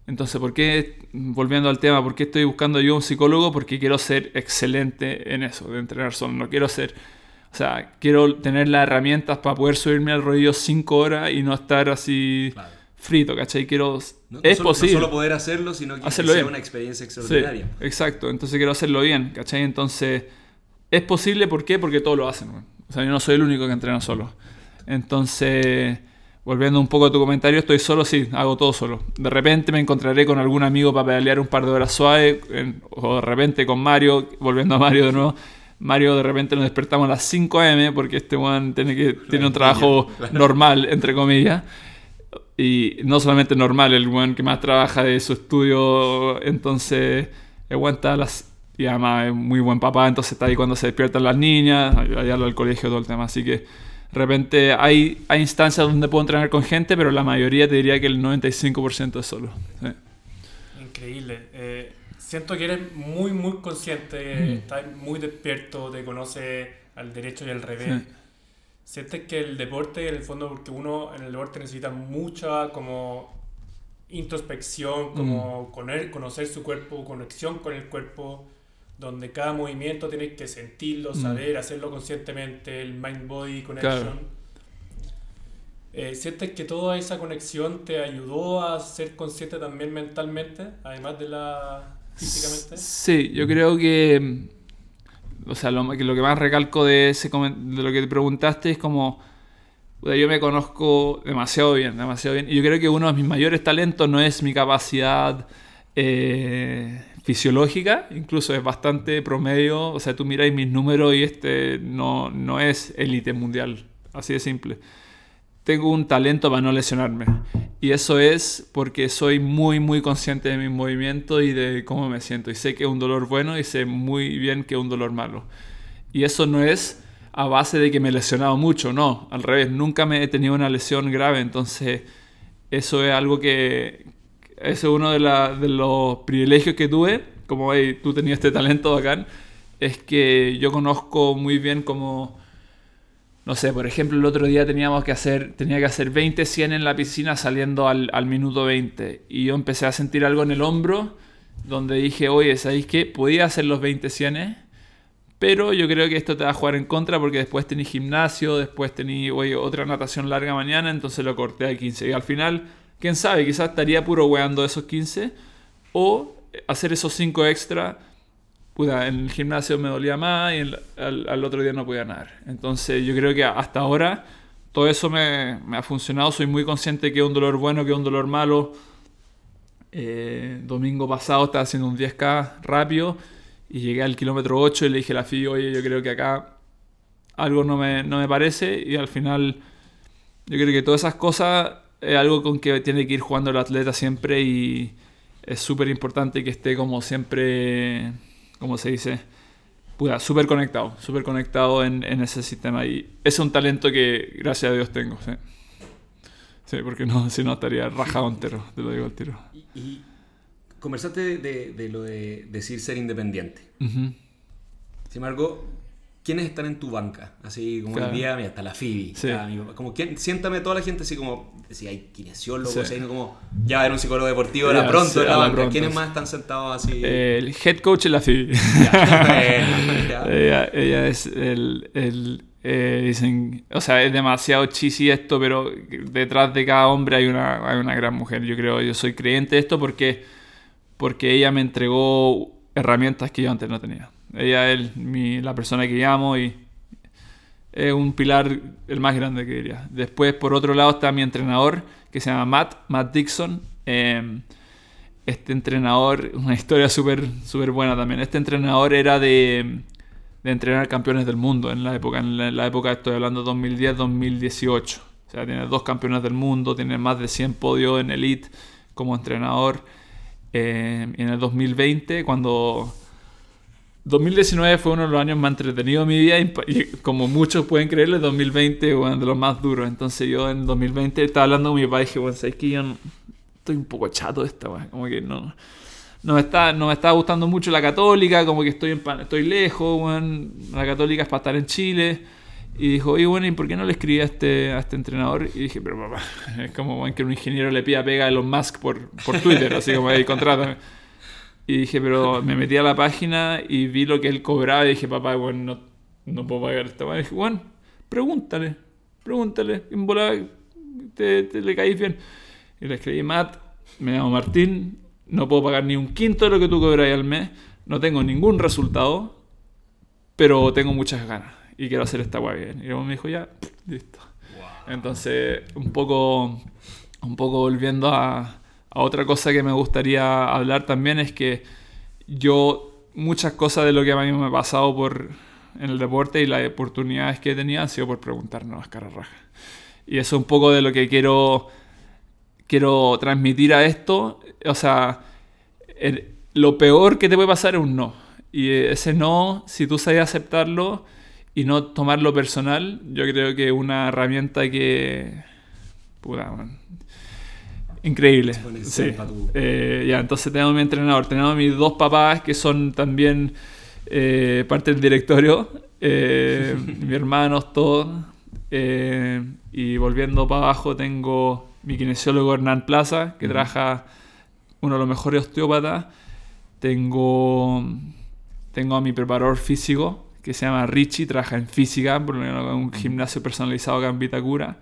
Entonces, ¿por qué, volviendo al tema, por qué estoy buscando yo un psicólogo? Porque quiero ser excelente en eso, de entrenar solo. No quiero ser, o sea, quiero tener las herramientas para poder subirme al rodillo 5 horas y no estar así frito, ¿cachai? Quiero, es posible. No solo poder hacerlo, sino que sea una experiencia extraordinaria. exacto, entonces quiero hacerlo bien, ¿cachai? Entonces, es posible, ¿por qué? Porque todos lo hacen, O sea, yo no soy el único que entrena solo. Entonces Volviendo un poco a tu comentario, estoy solo, sí, hago todo solo. De repente me encontraré con algún amigo para pedalear un par de horas suave, o de repente con Mario, volviendo a Mario de nuevo. Mario de repente nos despertamos a las 5 am porque este one tiene, que, tiene un trabajo normal, entre comillas. Y no solamente normal, el one que más trabaja de su estudio, entonces aguanta las... Y además es muy buen papá, entonces está ahí cuando se despiertan las niñas, allá al colegio, todo el tema. Así que de repente hay, hay instancias donde puedo entrenar con gente, pero la mayoría te diría que el 95% es solo. Increíble. Eh, siento que eres muy, muy consciente, estás muy despierto, te conoces al derecho y al revés. Sientes que el deporte, en el fondo, porque uno en el deporte necesita mucha como introspección, como conocer su cuerpo, conexión con el cuerpo donde cada movimiento tienes que sentirlo, mm. saber, hacerlo conscientemente, el mind-body connection. Eh, ¿Sientes que toda esa conexión te ayudó a ser consciente también mentalmente, además de la físicamente? Sí, yo creo que, o sea, lo, lo que más recalco de, ese, de lo que te preguntaste es como, yo me conozco demasiado bien, demasiado bien, y yo creo que uno de mis mayores talentos no es mi capacidad eh, fisiológica, incluso es bastante promedio. O sea, tú miráis mis números y este no, no es élite mundial, así de simple. Tengo un talento para no lesionarme. Y eso es porque soy muy, muy consciente de mi movimiento y de cómo me siento. Y sé que es un dolor bueno y sé muy bien que es un dolor malo. Y eso no es a base de que me he lesionado mucho, no. Al revés, nunca me he tenido una lesión grave. Entonces, eso es algo que, ese es uno de, los privilegios que tuve, como tú tenías este talento bacán, es que yo conozco muy bien como, no sé, por ejemplo, el otro día teníamos que hacer, tenía que hacer 20 100 en la piscina saliendo al, minuto 20 y yo empecé a sentir algo en el hombro donde dije, oye, ¿sabéis qué? Podía hacer los 20 100 pero yo creo que esto te va a jugar en contra porque después tení gimnasio, después tení otra natación larga mañana, entonces lo corté a 15. Y al final quién sabe, quizás estaría puro weando esos 15 o hacer esos 5 extra. Puta, en el gimnasio me dolía más y al, otro día no podía nadar. Entonces yo creo que hasta ahora todo eso me, ha funcionado. Soy muy consciente que es un dolor bueno, que es un dolor malo. Eh, domingo pasado estaba haciendo un 10K rápido y llegué al kilómetro 8 y le dije a la FI, oye, yo creo que acá algo no me, no me parece y al final yo creo que todas esas cosas es algo con que tiene que ir jugando el atleta siempre y es súper importante que esté como siempre, como se dice, súper conectado, súper conectado en, ese sistema. Y es un talento que gracias a Dios tengo, sí. Sí, porque no, si no estaría rajado entero, te lo digo al tiro. Y, conversaste de, lo de decir ser independiente. Sin embargo, ¿quiénes están en tu banca? Así como el día, mira, está la Phoebe. como, ¿quién, siéntame toda la gente así como, si hay kinesiólogos, sí. como, ya era un psicólogo deportivo, era pronto en la banca. ¿Quiénes más están sentados así? el head coach es la Phoebe. ella, es el, el eh, dicen, o sea, es demasiado cheesy esto, pero detrás de cada hombre hay una, hay una gran mujer. Yo creo, yo soy creyente de esto porque, porque ella me entregó herramientas que yo antes no tenía. Ella es la persona que llamo y es un pilar el más grande que diría. Después, por otro lado, está mi entrenador que se llama Matt, Matt Dixon. Em, este entrenador, una historia súper super buena también. Este entrenador era de, de, entrenar campeones del mundo en la época, en la, época estoy hablando 2010-2018. O sea, tiene dos campeones del mundo, tiene más de 100 podios en Elite como entrenador. Eh, en el 2020, cuando 2019 fue uno de los años más entretenidos de mi vida y, como muchos pueden creerle, 2020 fue uno de los más duros. Entonces yo en 2020 estaba hablando con mi papá y dije, bueno, sabes que yo estoy un poco chato de esta, como que no, no, me está, no me está gustando mucho la católica, como que estoy, estoy lejos, la católica es para estar en Chile. Y dijo, oye, bueno, ¿y por qué no le escribí a este, a este entrenador? Y dije, pero papá, es como que un ingeniero le pida pega a Elon Musk por, por Twitter, así como ahí, contrata. Y dije, pero me metí a la página y vi lo que él cobraba y dije, papá, bueno, no, no puedo pagar esta. Y dije, bueno, pregúntale, pregúntale, en te, te, le caís bien. Y le escribí, Matt, me llamo Martín, no puedo pagar ni un quinto de lo que tú cobras al mes, no tengo ningún resultado, pero tengo muchas ganas y quiero hacer esta guay bien. Y luego me dijo, ya, listo. Entonces, un poco, un poco volviendo a, otra cosa que me gustaría hablar también es que yo, muchas cosas de lo que a mí me ha pasado por, en el deporte y las oportunidades que he tenido han sido por preguntarnos las caras rajas. Y eso es un poco de lo que quiero quiero transmitir a esto, o sea, lo peor que te puede pasar es un no. Y ese no, si tú sabes aceptarlo y no tomarlo personal, yo creo que una herramienta que... Pura, Increíble. Sí. Eh, ya, entonces tengo a mi entrenador, tengo a mis dos papás que son también eh, parte del directorio, eh, mis hermanos, todos. y volviendo para abajo tengo mi kinesiólogo Hernán Plaza, que trabaja uno de los mejores osteópatas. Tengo, tengo a mi preparador físico, que se llama Richie, trabaja en física, por un gimnasio personalizado acá en Vitacura.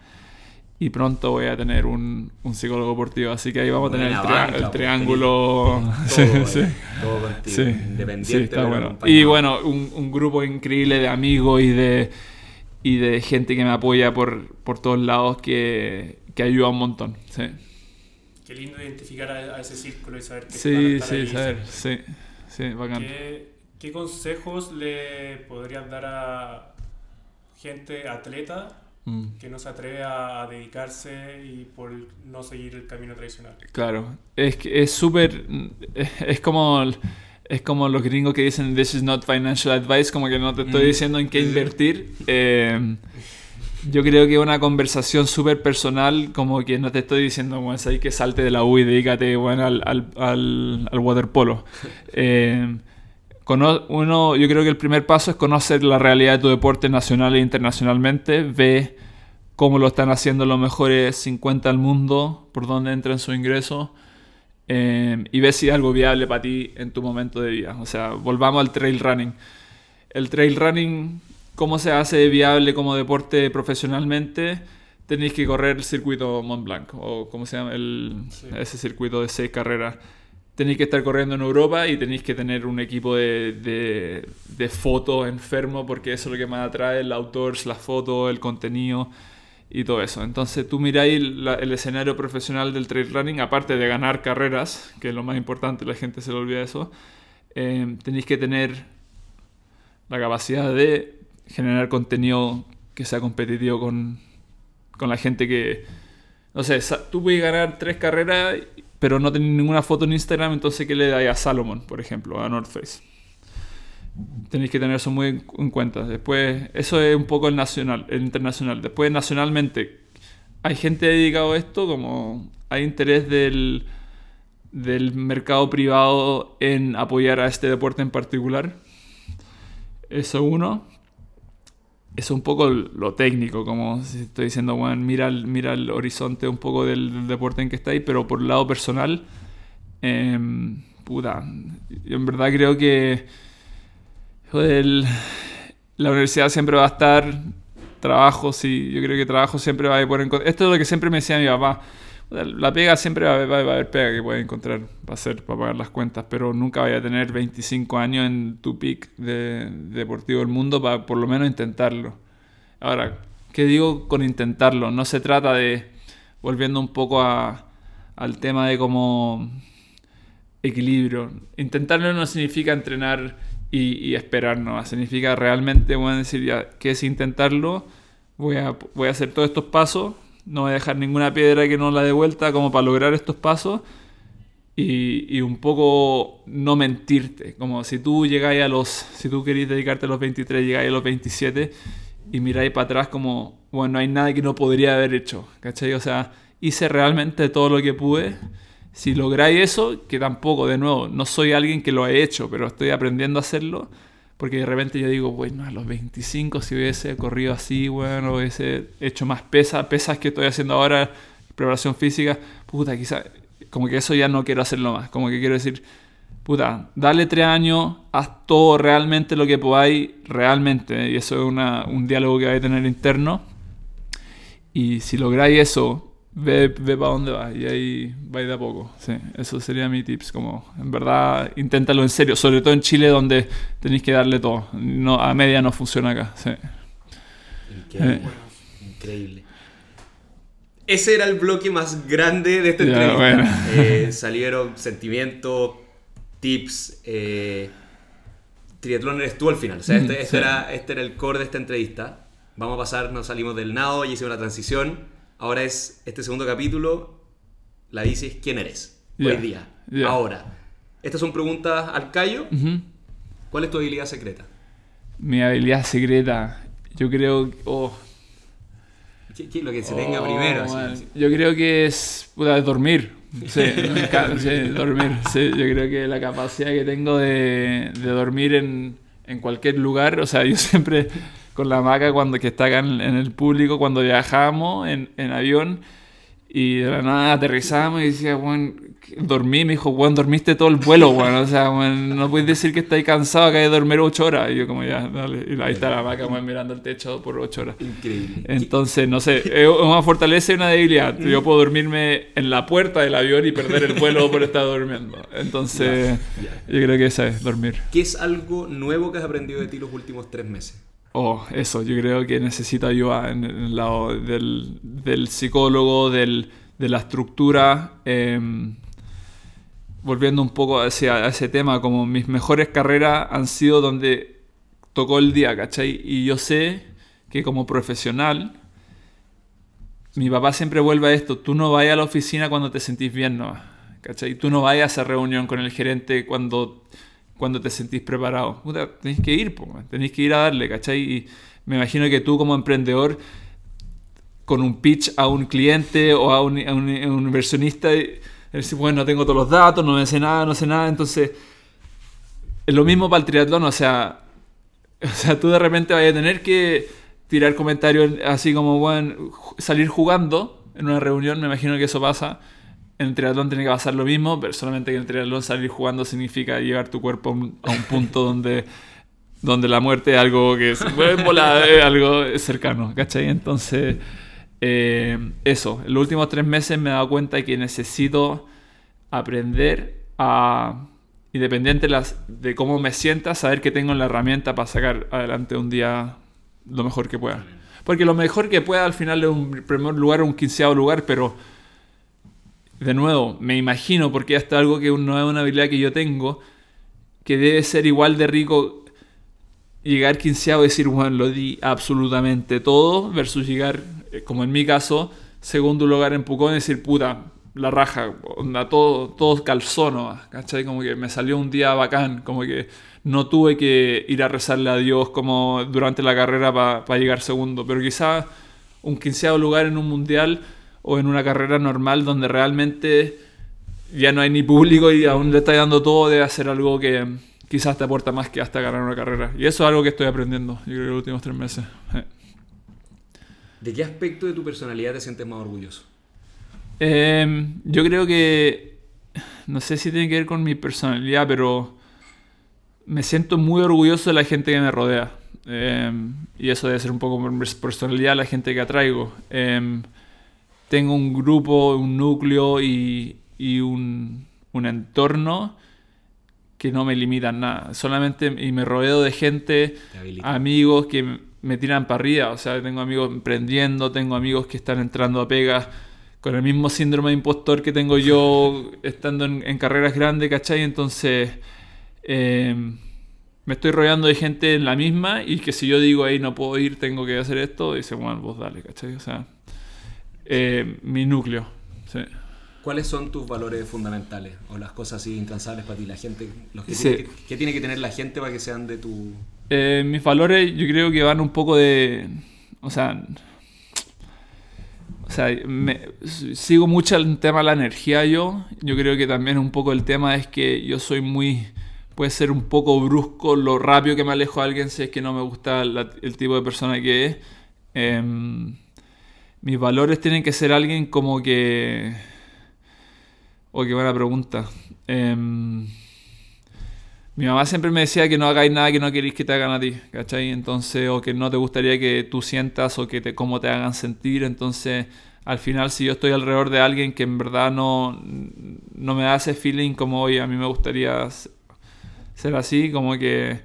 Y pronto voy a tener un, un psicólogo deportivo, así que ahí vamos a tener el, triángulo. Todo, sí, todo contigo, independiente. bueno. Y bueno, un, un, grupo increíble de amigos y de, y de gente que me apoya por, por todos lados que, que ayuda un montón. Sí. Qué lindo identificar a, ese círculo y saber que Sí, sí, saber, sí, sí, bacán. ¿Qué, consejos le podrías dar a gente atleta mm. que no se atreve a, dedicarse y por no seguir el camino tradicional? Claro, es que es súper, es, como es como los gringos que dicen this is not financial advice, como que no te estoy mm. diciendo en qué invertir. Eh, yo creo que una conversación súper personal, como que no te estoy diciendo, bueno, ahí que salte de la U y dedícate bueno, al, al, al, waterpolo. Eh, uno, yo creo que el primer paso es conocer la realidad de tu deporte nacional e internacionalmente, ve cómo lo están haciendo los mejores 50 del mundo, por dónde entran sus ingresos, eh, y ve si es algo viable para ti en tu momento de vida. O sea, volvamos al trail running. El trail running cómo se hace viable como deporte profesionalmente, tenéis que correr el circuito Mont Blanc, o como se llama el, ese circuito de seis carreras. Tenéis que estar corriendo en Europa y tenéis que tener un equipo de, de, fotos enfermo, porque eso es lo que más atrae, el outdoors, la foto, el contenido y todo eso. Entonces tú miráis el escenario profesional del trail running, aparte de ganar carreras, que es lo más importante, la gente se le olvida eso, eh, tenéis que tener la capacidad de generar contenido que sea competitivo con, con la gente que... No sé, tú puedes ganar tres carreras, pero no tener ninguna foto en Instagram, entonces ¿qué le da a Salomon, por ejemplo, a North Face? Tenéis que tener eso muy en cuenta. Después, eso es un poco el nacional, el internacional. Después, nacionalmente, hay gente dedicada a esto, como hay interés del, del mercado privado en apoyar a este deporte en particular. Eso uno es un poco lo técnico, como estoy diciendo, bueno, mira, mira el horizonte un poco del, deporte en que estáis, pero por el lado personal, em, puta, yo en verdad creo que la universidad siempre va a estar, trabajo, sí, yo creo que trabajo siempre va a poder encontrar. Esto es lo que siempre me decía mi papá. La pega siempre va, a haber pega que puedes encontrar para hacer, para pagar las cuentas, pero nunca vaya a tener 25 años en tu pick de, deportivo del mundo para por lo menos intentarlo. Ahora, ¿qué digo con intentarlo? No se trata de, volviendo un poco a, al tema de cómo equilibrio. Intentarlo no significa entrenar y, esperar, no. Significa realmente, bueno, decir, ya, que es intentarlo, voy a, voy a hacer todos estos pasos, no voy a dejar ninguna piedra que no la dé vuelta como para lograr estos pasos. Y, y, un poco no mentirte. Como si tú llegáis a los. Si tú queréis dedicarte a los 23, llegáis a los 27 y miráis para atrás como. Bueno, no hay nada que no podría haber hecho. ¿Cachai? O sea, hice realmente todo lo que pude si lográis eso, que tampoco, de nuevo, no soy alguien que lo ha hecho, pero estoy aprendiendo a hacerlo, porque de repente yo digo, bueno, a los 25 si hubiese corrido así, bueno, hubiese hecho más pesas, pesas que estoy haciendo ahora, preparación física, puta, quizá, como que eso ya no quiero hacerlo más, como que quiero decir, puta, dale tres años, haz todo realmente lo que podáis, realmente, y eso es una, un diálogo que vais a tener interno, y si lográis eso, ve, ve para dónde va y ahí va de a poco. Sí, eso sería mi tips. Como, en verdad, inténtalo en serio, sobre todo en Chile donde tenéis que darle todo. No, a media no funciona acá. Sí. Increíble. Increíble. Ese era el bloque más grande de esta entrevista. Eh, salieron sentimientos, tips. Eh, triatlón eres tú al final. O sea, este, este, era, este era el core de esta entrevista. Vamos a pasar, nos salimos del nado y hicimos la transición Ahora es este segundo capítulo, la dices quién eres hoy día, ahora. Estas son preguntas al callo. ¿Cuál es tu habilidad secreta? Mi habilidad secreta, yo creo... Oh. ¿Qué, lo que se tenga primero? Yo creo que es dormir. Sí, dormir. Sí, yo creo que la capacidad que tengo de, de dormir en, en, cualquier lugar, o sea, yo siempre con la maca cuando que está acá en, el público cuando viajamos en, en, avión y de la nada aterrizamos y decía, bueno, dormí, me dijo, bueno, dormiste todo el vuelo, bueno, o sea, bueno, no puedes decir que estáis cansado que hay de dormir ocho horas. Y yo como ya, dale, y ahí está la maca mirando el techo por ocho horas. Increíble. Entonces, no sé, es una fortaleza y una debilidad. Yo puedo dormirme en la puerta del avión y perder el vuelo por estar durmiendo. Entonces, yo creo que esa es, dormir. ¿Qué es algo nuevo que has aprendido de ti los últimos tres meses? Oh, eso, yo creo que necesito ayuda en el lado del, psicólogo, del, de la estructura. Em, volviendo un poco hacia ese tema, como mis mejores carreras han sido donde tocó el día, ¿cachai? Y yo sé que como profesional, mi papá siempre vuelve a esto, tú no vayas a la oficina cuando te sentís bien, ¿no? ¿cachai? Tú no vayas a esa reunión con el gerente cuando cuando te sentís preparado. tenéis que ir, tenéis que ir a darle, ¿cachai? Y me imagino que tú como emprendedor, con un pitch a un cliente o a un, inversionista, decís, bueno, no tengo todos los datos, no me sé nada, no sé nada, entonces es lo mismo para el triatlón, o sea, o sea, tú de repente vas a tener que tirar comentarios así como, bueno, salir jugando en una reunión, me imagino que eso pasa en el triatlón tiene que pasar lo mismo, pero solamente que en el triatlón salir jugando significa llevar tu cuerpo a un, punto donde, donde la muerte es algo que es, es algo cercano, ¿cachai? Entonces, eh, eso, en los últimos tres meses me he dado cuenta que necesito aprender a, independiente de cómo me sienta, saber que tengo la herramienta para sacar adelante un día lo mejor que pueda. Porque lo mejor que pueda al final es un primer lugar, un quinceavo lugar, pero de nuevo, me imagino, porque hasta algo que no es una habilidad que yo tengo, que debe ser igual de rico llegar quinceavo y decir, bueno, lo di absolutamente todo, versus llegar, eh, como en mi caso, segundo lugar en Pucón y decir, puta, la raja, onda, todo, todo calzó ¿cachai? Como que me salió un día bacán, como que no tuve que ir a rezarle a Dios como durante la carrera para llegar segundo, pero quizá un quinceavo lugar en un mundial o en una carrera normal donde realmente ya no hay ni público y aún le está dando todo de hacer algo que quizás te aporta más que hasta ganar una carrera. Y eso es algo que estoy aprendiendo, yo creo, los últimos tres meses. ¿De qué aspecto de tu personalidad te sientes más orgulloso? Em, yo creo que, no sé si tiene que ver con mi personalidad, pero me siento muy orgulloso de la gente que me rodea. Em, y eso debe ser un poco por mi personalidad, la gente que atraigo. Em, tengo un grupo, un núcleo y, un, entorno que no me limitan nada. Solamente y me rodeo de gente, amigos que me tiran para arriba. O sea, tengo amigos emprendiendo, tengo amigos que están entrando a pegas con el mismo síndrome de impostor que tengo yo estando en, carreras grandes, ¿cachai? Entonces, em, me estoy rodeando de gente en la misma y que si yo digo, ahí no puedo ir, tengo que hacer esto, dice, bueno, vos dale, ¿cachai? O sea, eh, mi núcleo, sí. ¿Cuáles son tus valores fundamentales o las cosas así intransables para ti? La gente, los que tiene que, ¿Qué tiene que tener la gente para que sean de tu...? Eh, mis valores yo creo que van un poco de... O sea... O sea, sigo mucho el tema de la energía yo. Yo creo que también un poco el tema es que yo soy muy... Puede ser un poco brusco lo rápido que me alejo de alguien si es que no me gusta el tipo de persona que es. Em, mis valores tienen que ser alguien como que Oh, qué buena pregunta. Em, mi mamá siempre me decía que no hagáis nada que no queréis que te hagan a ti, ¿cachai? Entonces, o que no te gustaría que tú sientas o que te, cómo te hagan sentir. Entonces, al final, si yo estoy alrededor de alguien que en verdad no, no me da ese feeling como, hoy a mí me gustaría ser así, como que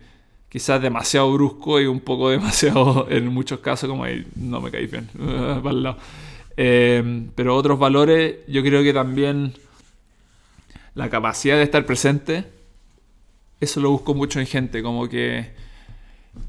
quizás demasiado brusco y un poco demasiado, en muchos casos, como, ahí no me caí bien, para el lado. Em, pero otros valores, yo creo que también la capacidad de estar presente, eso lo busco mucho en gente, como que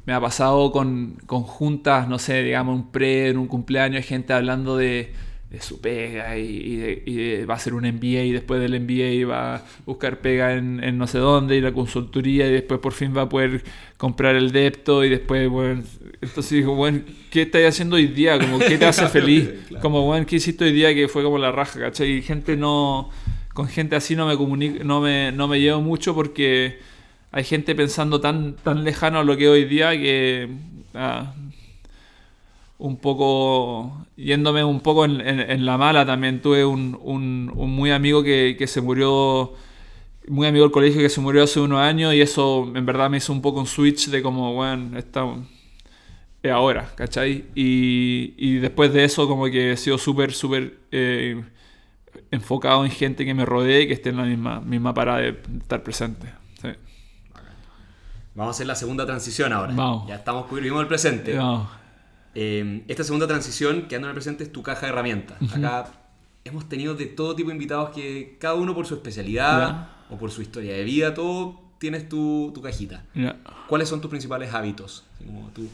me ha pasado con, con juntas, no sé, digamos un pre, en un cumpleaños, gente hablando de, de su pega y, va a hacer un MBA y después del MBA va a buscar pega en, en, no sé dónde y la consultoría y después por fin va a poder comprar el depto y después, bueno, entonces digo, bueno, ¿qué estás haciendo hoy día? Como, ¿Qué te hace feliz? Como, bueno, ¿qué hiciste hoy día que fue como la raja, ¿cachai? Y gente no con gente así no me comunico, no me, no me llevo mucho porque hay gente pensando tan, tan lejano a lo que hoy día que ah, un poco yéndome un poco en, la mala también tuve un, un, un muy amigo que, que, se murió muy amigo del colegio que se murió hace unos años y eso en verdad me hizo un poco un switch de como bueno está es ahora ¿cachai? Y, y después de eso como que he sido súper súper eh, enfocado en gente que me rodee y que esté en la misma, misma parada de estar presente. Vamos a hacer la segunda transición ahora. Ya estamos, vivimos el presente. Eh, esta segunda transición, quedando en el presente, es tu caja de herramientas. Acá hemos tenido de todo tipo de invitados que cada uno por su especialidad o por su historia de vida, todo tienes tu, tu cajita. ¿Cuáles son tus principales hábitos? Como tú,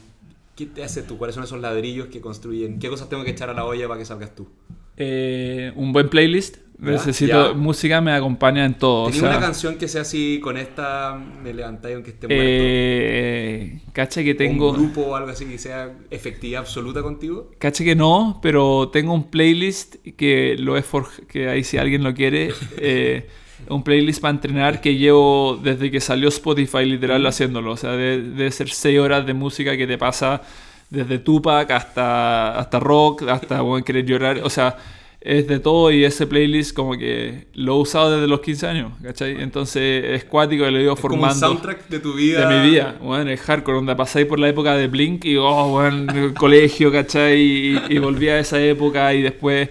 ¿Qué te haces tú? ¿Cuáles son esos ladrillos que construyen? ¿Qué cosas tengo que echar a la olla para que salgas tú? Eh, un buen playlist. Necesito música, me acompaña en todo. ¿Tienes una canción que sea así con esta me levantáis aunque esté muerto? Eh, cacha que tengo. ¿Un grupo o algo así que sea efectividad absoluta contigo? Cacha que no, pero tengo un playlist que lo he que ahí si alguien lo quiere. Eh, un playlist para entrenar que llevo desde que salió Spotify literal haciéndolo. O sea, debe, ser 6 horas de música que te pasa desde Tupac hasta, hasta rock, hasta bueno, querer llorar. O sea, es de todo y ese playlist como que lo he usado desde los 15 años, ¿cachai? Entonces es cuático y lo he ido formando. Como un soundtrack de tu vida. De mi vida, bueno, es hardcore, donde pasáis por la época de Blink y, oh, bueno, el colegio, ¿cachai? Y, y volví a esa época y después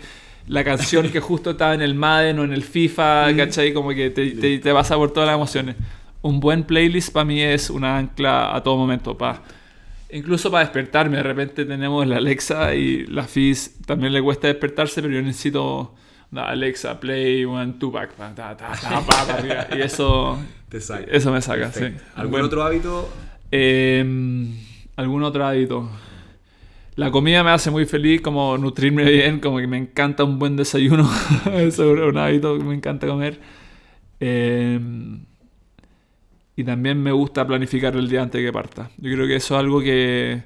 la canción que justo estaba en el Madden o en el FIFA, ¿cachai? Como que te, te, te pasa por todas las emociones. Un buen playlist para mí es una ancla a todo momento, pa. Incluso para despertarme, de repente tenemos la Alexa y la FIS también le cuesta despertarse, pero yo necesito Alexa, play one, Tupac, y eso, eso me saca. Sí. ¿Algún otro hábito? Em, ¿Algún otro hábito? La comida me hace muy feliz, como nutrirme bien, como que me encanta un buen desayuno. Eso es un hábito que me encanta comer. Em, y también me gusta planificar el día antes que parta. Yo creo que eso es algo que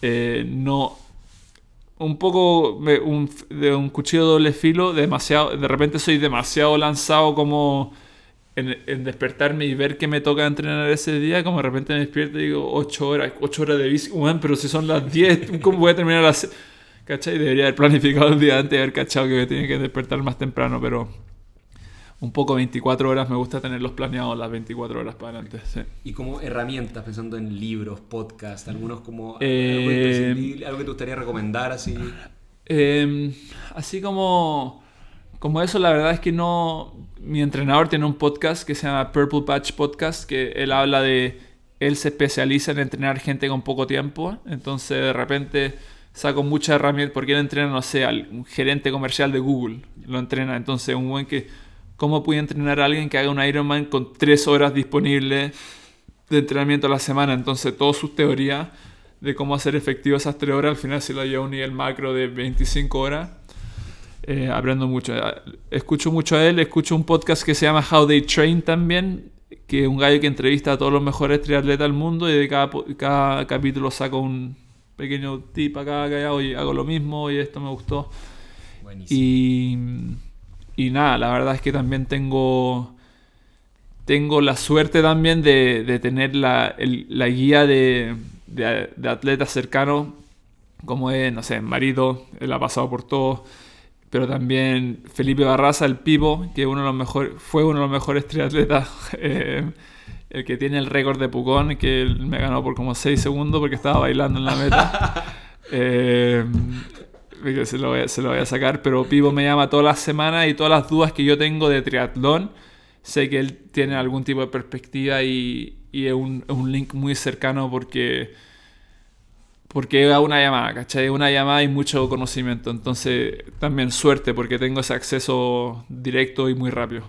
eh, no... Un poco de un cuchillo de doble filo, demasiado, de repente soy demasiado lanzado como en, despertarme y ver que me toca entrenar ese día, como de repente me despierto y digo 8 horas, 8 horas de bici, pero si son las 10, ¿cómo voy a terminar las... ¿Cachai? Debería haber planificado el día antes haber cachado que me tenía que despertar más temprano, pero un poco 24 horas me gusta tenerlos planeados las 24 horas para adelante. Y como herramientas, pensando en libros, podcasts, algunos como eh, algo, que te gustaría recomendar así. Em, así como como eso, la verdad es que no. Mi entrenador tiene un podcast que se llama Purple Patch Podcast, que él habla de. Él se especializa en entrenar gente con poco tiempo. Entonces, de repente, saco muchas herramientas, porque él entrena, no sé, al un gerente comercial de Google, lo entrena. Entonces, un buen que, ¿cómo puede entrenar a alguien que haga un Ironman con tres horas disponibles de entrenamiento a la semana? Entonces, todas sus teorías de cómo hacer efectivo esas tres horas, al final se lo lleva a un nivel macro de 25 horas. Eh, aprendo mucho. Escucho mucho a él, escucho un podcast que se llama How They Train también, que es un gallo que entrevista a todos los mejores triatletas del mundo y de cada, cada capítulo saco un pequeño tip acá, acá, oye, hago lo mismo y esto me gustó. Y, y nada, la verdad es que también tengo tengo la suerte también de, de tener la, el, la guía de, de, de, atletas cercanos, como es, no sé, Marito, él ha pasado por todo, pero también Felipe Barraza, el Pipo, que uno de los mejores, fue uno de los mejores triatletas eh, el que tiene el récord de Pucón, que me ganó por como 6 segundos porque estaba bailando en la meta. eh, se, lo voy a, se lo voy a sacar, pero Pivo me llama todas las semanas y todas las dudas que yo tengo de triatlón, sé que él tiene algún tipo de perspectiva y, y es, un, es, un, link muy cercano porque porque es una llamada, ¿cachai? Una llamada y mucho conocimiento. Entonces, también suerte porque tengo ese acceso directo y muy rápido.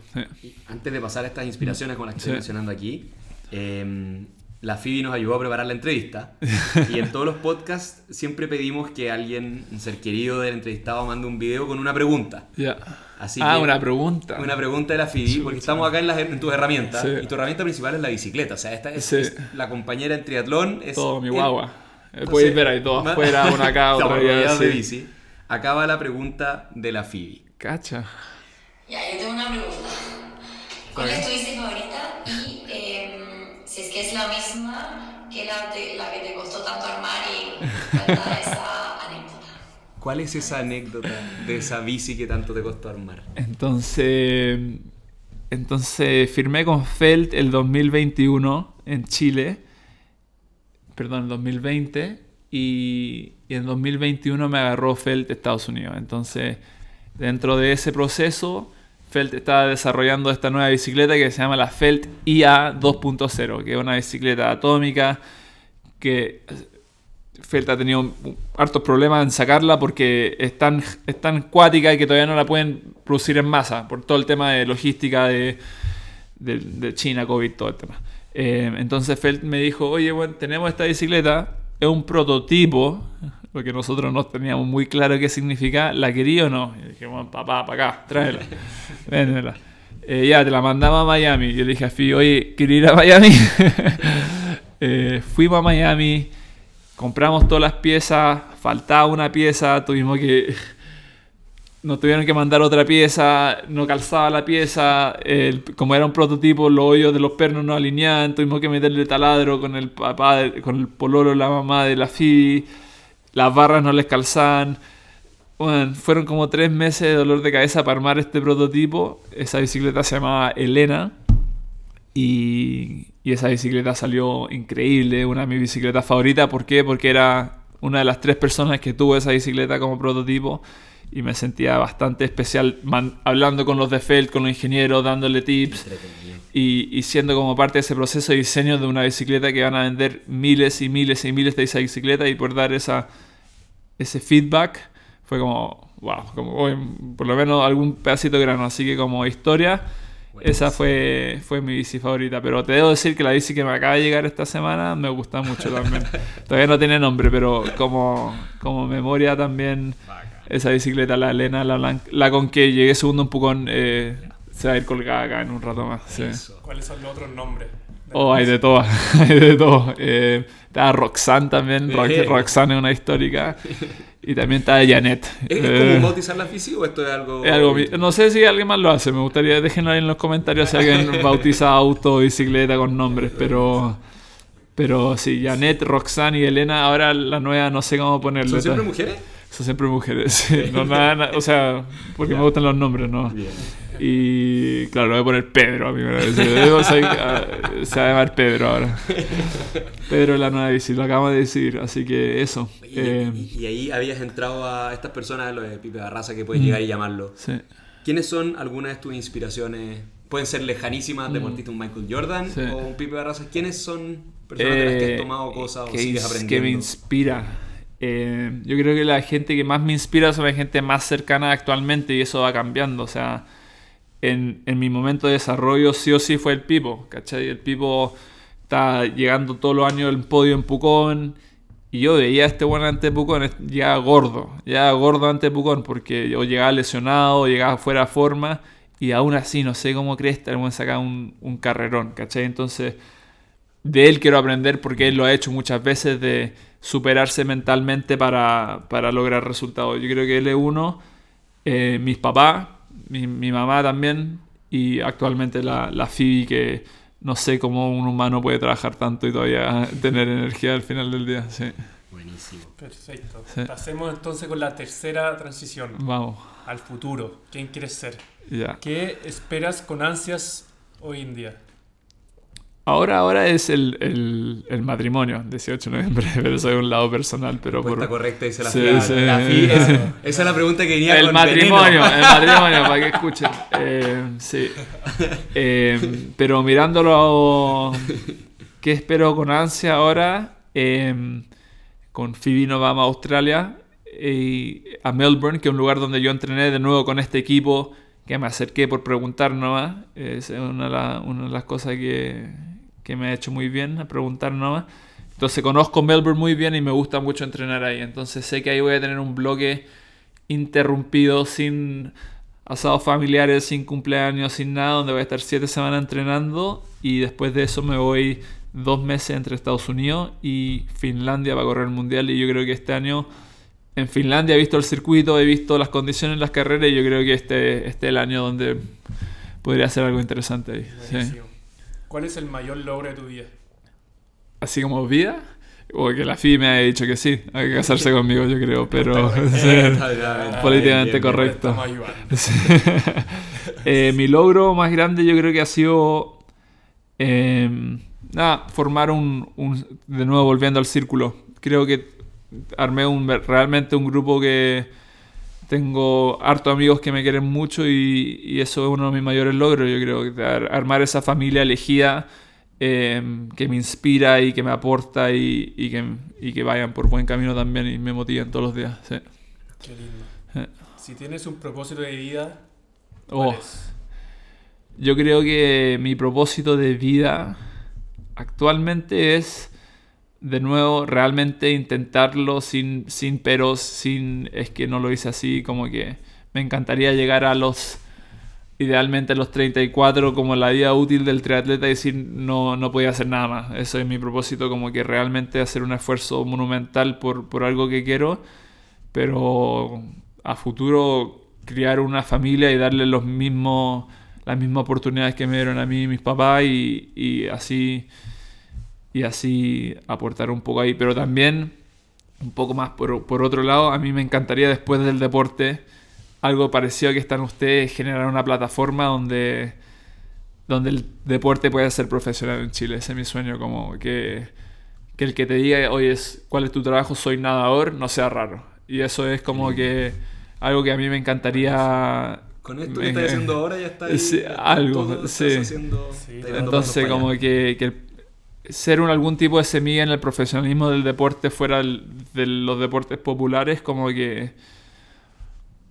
Antes de pasar a estas inspiraciones con las que sí. estoy mencionando aquí, eh, la Phoebe nos ayudó a preparar la entrevista. y en todos los podcasts siempre pedimos que alguien, un ser querido del entrevistado, mande un video con una pregunta. Ya. Así ah, una pregunta. Una pregunta de la Phoebe, sí, porque estamos acá en, las, en tus herramientas. Sí. Y tu herramienta principal es la bicicleta. O sea, esta es, es la compañera en triatlón. Es, Todo mi guagua. Puedes ver ahí todo afuera, una acá, otra allá. de bici. Acaba la pregunta de la Phoebe. Cacha. Ya, yo tengo una pregunta. ¿Cuál es tu bici favorita? Y eh, si es que es la misma que la, te, la que te costó tanto armar y esa anécdota. ¿Cuál es esa anécdota de esa bici que tanto te costó armar? Entonces, entonces firmé con Felt el 2021 en Chile perdón, en 2020 y, y, en 2021 me agarró Felt Estados Unidos. Entonces, dentro de ese proceso, Felt estaba desarrollando esta nueva bicicleta que se llama la Felt IA 2.0, que es una bicicleta atómica que Felt ha tenido hartos problemas en sacarla porque es tan, es tan cuática y que todavía no la pueden producir en masa por todo el tema de logística de China, COVID, todo el tema. Eh, entonces Felt me dijo, oye, bueno, tenemos esta bicicleta, es un prototipo, porque nosotros no teníamos muy claro qué significa, ¿la quería o no? Y dije, bueno, papá, para acá, tráela, véndela. Eh, ya, te la mandamos a Miami. Yo le dije a Fi, oye, ¿quiero ir a Miami? eh, fuimos a Miami, compramos todas las piezas, faltaba una pieza, tuvimos que nos tuvieron que mandar otra pieza, no calzaba la pieza, el, como era un prototipo, los hoyos de los pernos no alineaban, tuvimos que meterle taladro con el papá, con el pololo, la mamá de la Phoebe, las barras no les calzaban. Bueno, fueron como tres meses de dolor de cabeza para armar este prototipo. Esa bicicleta se llamaba Elena y, y esa bicicleta salió increíble, una de mis bicicletas favoritas. ¿Por qué? Porque era una de las tres personas que tuvo esa bicicleta como prototipo y me sentía bastante especial man, hablando con los de Felt, con los ingenieros, dándole tips y, y, siendo como parte de ese proceso de diseño de una bicicleta que van a vender miles y miles y miles de esa bicicleta y por dar esa, ese feedback fue como, wow, como, por lo menos algún pedacito grano, así que como historia. Bueno, esa fue, fue mi bici favorita, pero te debo decir que la bici que me acaba de llegar esta semana me gusta mucho también. Todavía no tiene nombre, pero como, como memoria también esa bicicleta, la Elena, la, la con que llegué segundo un Pucón, eh, se va a ir colgada acá en un rato más. Sí. ¿Cuáles son los otros nombres? Oh, hay de todo, hay de todo. Eh, está Roxanne también, Roxanne es una histórica. Y también está Janet. ¿Es, eh, como bautizar la bici o esto es algo...? Es algo... No sé si alguien más lo hace, me gustaría, déjenlo ahí en los comentarios si alguien bautiza auto, bicicleta con nombres, pero... Pero sí, Janet, Roxanne y Elena, ahora la nueva no sé cómo ponerle. ¿Son siempre mujeres? Son siempre mujeres. No, nada, nada, o sea, porque yeah. me gustan los nombres, ¿no? Bien. Y claro, voy a poner Pedro a mí, ¿verdad? Se va a llamar Pedro ahora. Pedro es la nueva bici, lo acabamos de decir, así que eso. Y, eh, y, y ahí habías entrado a estas personas, los de Pipe Barraza, que puedes mm, llegar y llamarlo. Sí. ¿Quiénes son algunas de tus inspiraciones? Pueden ser lejanísimas, deportistas, un Michael Jordan sí. o un Pipe Barraza. ¿Quiénes son personas eh, de las que has tomado cosas o que sigues aprendiendo? Que me inspira. Eh, yo creo que la gente que más me inspira son la gente más cercana actualmente y eso va cambiando. O sea, en, en mi momento de desarrollo sí o sí fue el Pipo, ¿cachai? El Pipo está llegando todos los años al podio en Pucón. Y yo veía a este buen ante Pucón, ya gordo, ya gordo ante Pucón, porque yo llegaba lesionado, llegaba fuera de forma, y aún así no sé cómo crees, el buen sacar un, un carrerón, ¿cachai? Entonces, de él quiero aprender porque él lo ha hecho muchas veces de superarse mentalmente para, para lograr resultados. Yo creo que él es uno, eh, mis papás, mi, mi, mamá también, y actualmente la, la Phoebe que no sé cómo un humano puede trabajar tanto y todavía tener energía al final del día. Sí. Buenísimo. Perfecto. Sí. Pasemos entonces con la tercera transición. Vamos. Al futuro. ¿Quién quieres ser? Ya. ¿Qué esperas con ansias hoy en día? Ahora, ahora es el, el, el, matrimonio, 18 de noviembre, pero eso es un lado personal. Pero por... por... correcta, dice la Sí, sí. La FI es- esa es la pregunta que venía El con matrimonio, veneno. el matrimonio, para que escuchen. Eh, sí. Eh, pero mirándolo, ¿qué espero con ansia ahora? Eh, con Phoebe nos vamos a Australia y a Melbourne, que es un lugar donde yo entrené de nuevo con este equipo, que me acerqué por preguntar nomás. Es una de, la- una de las cosas que, que me ha hecho muy bien, a preguntar nomás. Entonces conozco Melbourne muy bien y me gusta mucho entrenar ahí. Entonces sé que ahí voy a tener un bloque interrumpido, sin asados familiares, sin cumpleaños, sin nada, donde voy a estar siete semanas entrenando y después de eso me voy dos meses entre Estados Unidos y Finlandia para correr el mundial y yo creo que este año en Finlandia he visto el circuito, he visto las condiciones en las carreras y yo creo que este, este es el año donde podría ser algo interesante ahí. sí. ¿Cuál es el mayor logro de tu vida? Así como vida, o que la FI me ha dicho que sí, hay que casarse conmigo yo creo, pero políticamente correcto. Eh, mi logro más grande yo creo que ha sido eh, nada, formar un, un- de nuevo volviendo al círculo. Creo que armé un, realmente un grupo que tengo harto amigos que me quieren mucho y, y eso es uno de mis mayores logros. Yo creo que ar- armar esa familia elegida eh, que me inspira y que me aporta y, y que, y que vayan por buen camino también y me motivan todos los días. sí. Qué lindo. Eh. Si tienes un propósito de vida, ¿cuál Oh. es? Yo creo que mi propósito de vida actualmente es, de nuevo, realmente intentarlo sin, sin peros, sin es que no lo hice así, como que me encantaría llegar a los, idealmente a los 34 como la vida útil del triatleta y decir no, no podía hacer nada más. Eso es mi propósito, como que realmente hacer un esfuerzo monumental por, por algo que quiero, pero a futuro criar una familia y darle los mismos las mismas oportunidades que me dieron a mí y mis papás y, y así y así aportar un poco ahí. Pero también un poco más por, por otro lado a mí me encantaría después del deporte algo parecido a que están ustedes generar una plataforma donde donde el deporte pueda ser profesional en Chile. Ese es mi sueño como que que el que te diga oye es- cuál es tu trabajo soy nadador no sea raro. Y eso es como que algo que a mí me encantaría Con esto que estás haciendo ahora ya está ahí. Sí, algo, todo sí. haciendo- Entonces, como que, que el- ser un, algún tipo de semilla en el profesionalismo del deporte fuera del- de los deportes populares, como que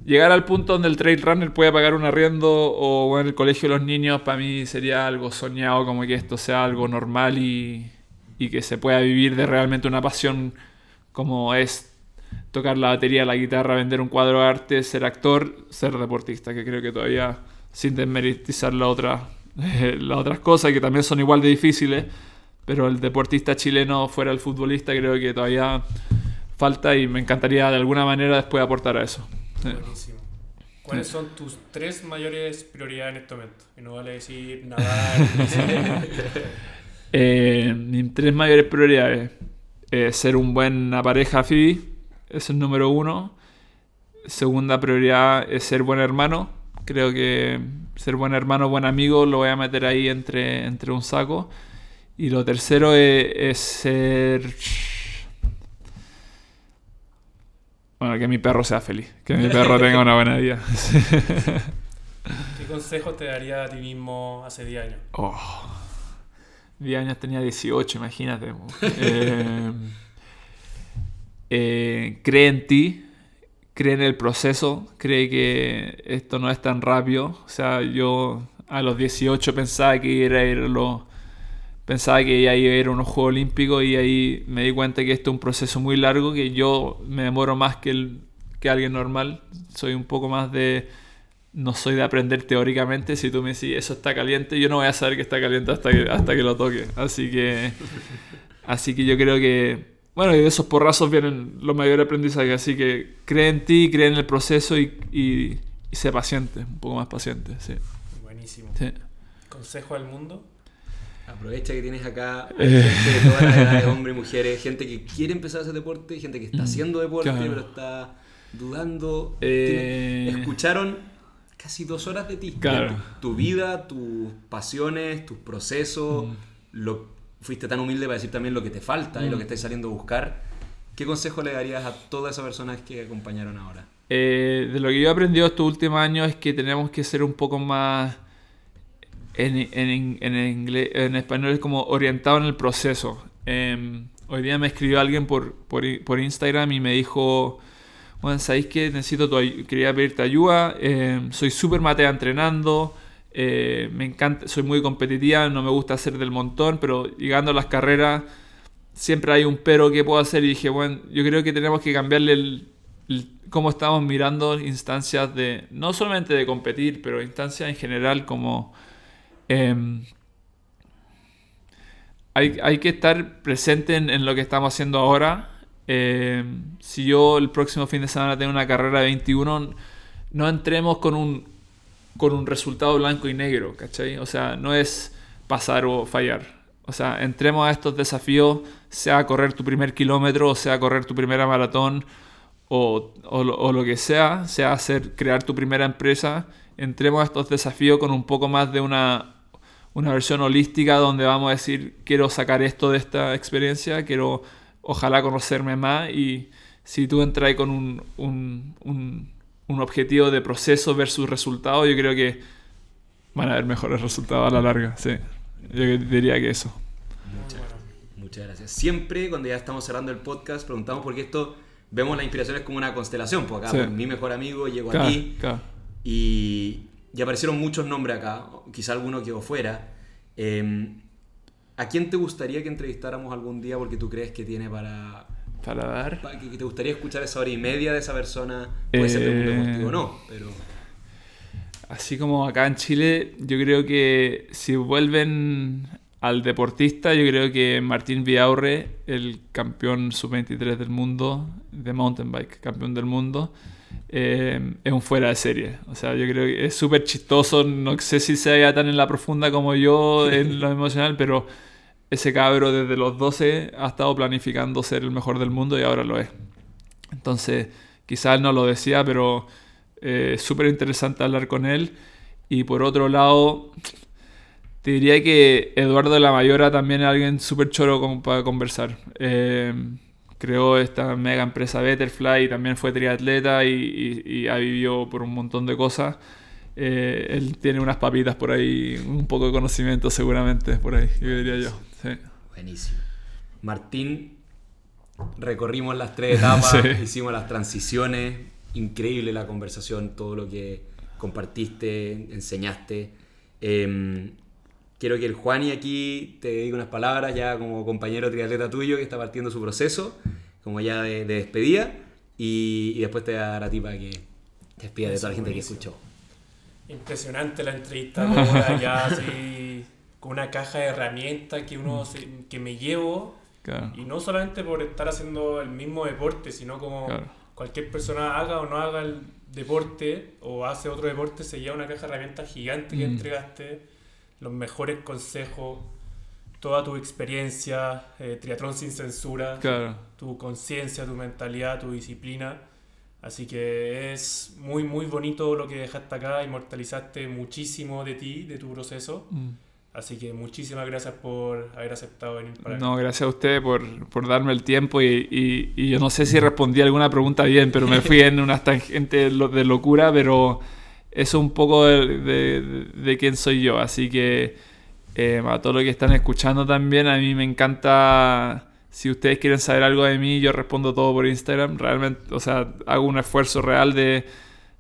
llegar al punto donde el trail runner puede pagar un arriendo o en el colegio de los niños, para mí sería algo soñado, como que esto sea algo normal y, y que se pueda vivir de realmente una pasión como es tocar la batería, la guitarra, vender un cuadro de arte, ser actor, ser deportista, que creo que todavía, sin desmeritizar la otra, las otras cosas que también son igual de difíciles, pero el deportista chileno fuera el futbolista creo que todavía falta y me encantaría de alguna manera después aportar a eso. Buenísimo. ¿Cuáles son tus tres mayores prioridades en este momento? Y no vale decir nadar. Eh, mis tres mayores prioridades. eh, ser un buena pareja Phoebe, es el número uno. Segunda prioridad es ser buen hermano. Creo que ser buen hermano, buen amigo, lo voy a meter ahí entre, entre un saco. Y lo tercero es, es ser... Bueno, que mi perro sea feliz. Que mi perro tenga una buena vida. ¿Qué consejos te daría a ti mismo hace 10 años? Oh. 10 años tenía 18, imagínate. Eh, eh, cree en ti, cree en el proceso, cree que esto no es tan rápido. O sea, yo a los 18 pensaba que iba a ir a los pensaba que iba a ir a unos Juegos Olímpicos y ahí me di cuenta que esto es un proceso muy largo, que yo me demoro más que, el, que alguien normal. Soy un poco más de... No soy de aprender teóricamente. Si tú me decís eso está caliente, yo no voy a saber que está caliente hasta que, hasta que lo toque. Así que, así que yo creo que, bueno, y de esos porrazos vienen los mayores aprendizajes. Así que cree en ti, cree en el proceso y, y, y sé paciente, un poco más paciente. Sí. Buenísimo. Sí. Consejo al mundo. Aprovecha que tienes acá Eh. gente de todas las edades, hombres y mujeres, gente que quiere empezar a hacer deporte, gente que está Mm, haciendo deporte, claro. pero está dudando. Eh. Escucharon casi dos horas de ti. Claro. de Tu, tu vida, tus pasiones, tus procesos. Mm. Lo, fuiste tan humilde para decir también lo que te falta y lo Mm. que estás saliendo a buscar. ¿Qué consejo le darías a todas esas personas que acompañaron ahora? Eh, de lo que yo he aprendido estos últimos años es que tenemos que ser un poco más en, en, en, en español es como orientado en el proceso. Eh, hoy día me escribió alguien por, por, por Instagram y me dijo, bueno, ¿sabéis que necesito tu quería pedirte ayuda? Eh, soy súper matea entrenando, eh, me encanta, soy muy competitiva, no me gusta hacer del montón, pero llegando a las carreras siempre hay un pero que puedo hacer y dije, bueno, yo creo que tenemos que cambiarle el- cómo estamos mirando instancias de, no solamente de competir, pero instancias en general como... em, hay, que estar presente en, lo que estamos haciendo ahora. Em, si yo el próximo fin de semana tengo una carrera de 21, no entremos con un, con un resultado blanco y negro, ¿cachai? O sea, no es pasar o fallar. O sea, entremos a estos desafíos, sea correr tu primer kilómetro, o sea correr tu primera maratón, o, o lo que sea, sea hacer, crear tu primera empresa, entremos a estos desafíos con un poco más de una, una versión holística donde vamos a decir, quiero sacar esto de esta experiencia, quiero ojalá conocerme más y si tú entras con un, un, un- un objetivo de proceso versus resultado, yo creo que van a haber mejores resultados a la larga, sí. Yo diría que eso. Muchas, muchas gracias. Siempre cuando ya estamos cerrando el podcast preguntamos porque esto vemos las inspiraciones como una constelación. Pues acá Sí. pues, mi mejor amigo llegó Claro, aquí claro. y, y aparecieron muchos nombres acá, quizá alguno quedó fuera. Eh, ¿A quién te gustaría que entrevistáramos algún día porque tú crees que tiene para... Para dar. para- que, que te gustaría escuchar esa hora y media de esa persona? Puede ser del mundo Eh, deportivo o no, pero... Así como acá en Chile, yo creo que si vuelven al deportista, yo creo que Martín Viaurre, el campeón sub-23 del mundo, de mountain bike, campeón del mundo, eh, es un fuera de serie. O sea, yo creo que es súper chistoso, no sé si se vaya tan en la profunda como yo en lo emocional, pero ese cabro desde los 12 ha estado planificando ser el mejor del mundo y ahora lo es. Entonces, quizás no lo decía, pero eh, súper interesante hablar con él. Y por otro lado, te diría que Eduardo de la Mayora también es alguien súper choro como para conversar. Eh, creó esta mega empresa Betterfly y también fue triatleta y, y- y ha vivido por un montón de cosas. Eh, él tiene unas papitas por ahí, un poco de conocimiento seguramente por ahí, yo diría yo. Sí. Buenísimo. Martín, recorrimos las tres etapas, Sí. hicimos las transiciones, increíble la conversación, todo lo que compartiste, enseñaste. Em, quiero que el Juani aquí te diga unas palabras ya como compañero triatleta tuyo que está partiendo su proceso, como ya de, de despedida, y, y después te voy a dar a ti para que te despidas de toda la gente que Buenísimo. escuchó. Impresionante la entrevista ahora, ya así, con una caja de herramientas que uno se- que me llevo Claro. y no solamente por estar haciendo el mismo deporte, sino como Claro. cualquier persona haga o no haga el deporte o hace otro deporte, se lleva una caja de herramientas gigante que Mm. entregaste, los mejores consejos, toda tu experiencia, eh, triatlón sin censura, Claro. tu conciencia, tu mentalidad, tu disciplina. Así que es muy, muy bonito lo que dejaste acá, inmortalizaste muchísimo de ti, de tu proceso. Mm. Así que muchísimas gracias por haber aceptado venir para acá. No, gracias a usted por, por darme el tiempo y, y- y yo no sé si respondí alguna pregunta bien, pero me fui en unas tangentes de locura, pero eso es un poco de, de- de quién soy yo. Así que eh, a todos los que están escuchando también, a mí me encanta Si ustedes quieren saber algo de mí, yo respondo todo por Instagram. Realmente, o sea, hago un esfuerzo real de,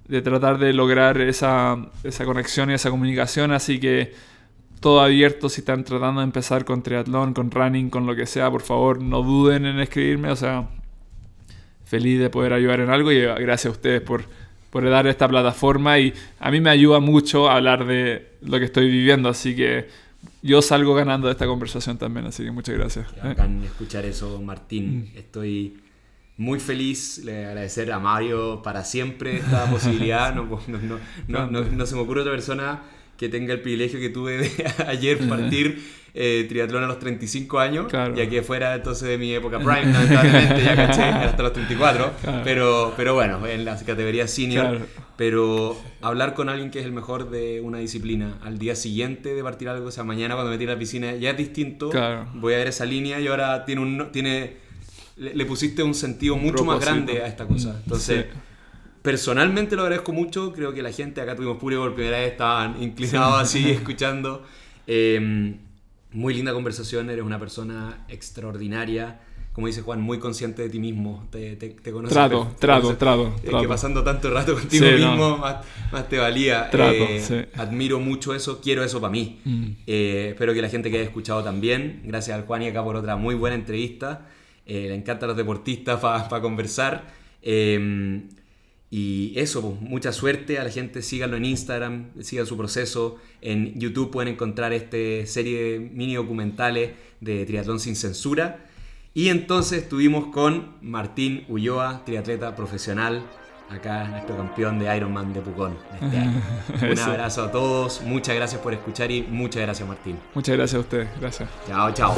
de tratar de lograr esa, esa conexión y esa comunicación. Así que todo abierto si están tratando de empezar con triatlón, con running, con lo que sea, por favor no duden en escribirme, o sea, feliz de poder ayudar en algo y gracias a ustedes por, por dar esta plataforma y a mí me ayuda mucho hablar de lo que estoy viviendo, así que yo salgo ganando de esta conversación también, así que muchas gracias. Bacán escuchar eso, Martín. Mm. Estoy muy feliz, le agradecer a Mario para siempre esta posibilidad. No, no, no, no, se me ocurre otra persona que tenga el privilegio que tuve de ayer partir eh, triatlón a los 35 años, ya que fuera entonces de mi época prime, lamentablemente, ya caché, hasta los 34, pero, pero bueno, en la categoría senior, pero hablar con alguien que es el mejor de una disciplina al día siguiente de partir algo, o sea, mañana cuando me tire a la piscina ya es distinto, voy a ver esa línea y ahora tiene un... Tiene, le, pusiste un sentido mucho más grande a esta cosa. Entonces, personalmente lo agradezco mucho. Creo que la gente, acá tuvimos público por primera vez, estaban inclinados así, escuchando. Em, muy linda conversación, eres una persona extraordinaria. Como dice Juan, muy consciente de ti mismo. Te, te, te conoces. Trato, trato, trato, Es que pasando tanto rato contigo mismo, más, te valía. Trato, eh, Admiro mucho eso, quiero eso para mí. Mm. Eh, espero que la gente que haya escuchado también. Gracias al Juan y acá por otra muy buena entrevista. Eh, le encantan los deportistas para conversar. Y eso, pues, mucha suerte a la gente, síganlo en Instagram, sigan su proceso. En YouTube pueden encontrar esta serie de mini documentales de triatlón sin censura. Y entonces estuvimos con Martín Ulloa, triatleta profesional, acá nuestro campeón de Ironman de Pucón este año. Un abrazo a todos, muchas gracias por escuchar y muchas gracias Martín. Muchas gracias a ustedes, gracias. Chao, chao.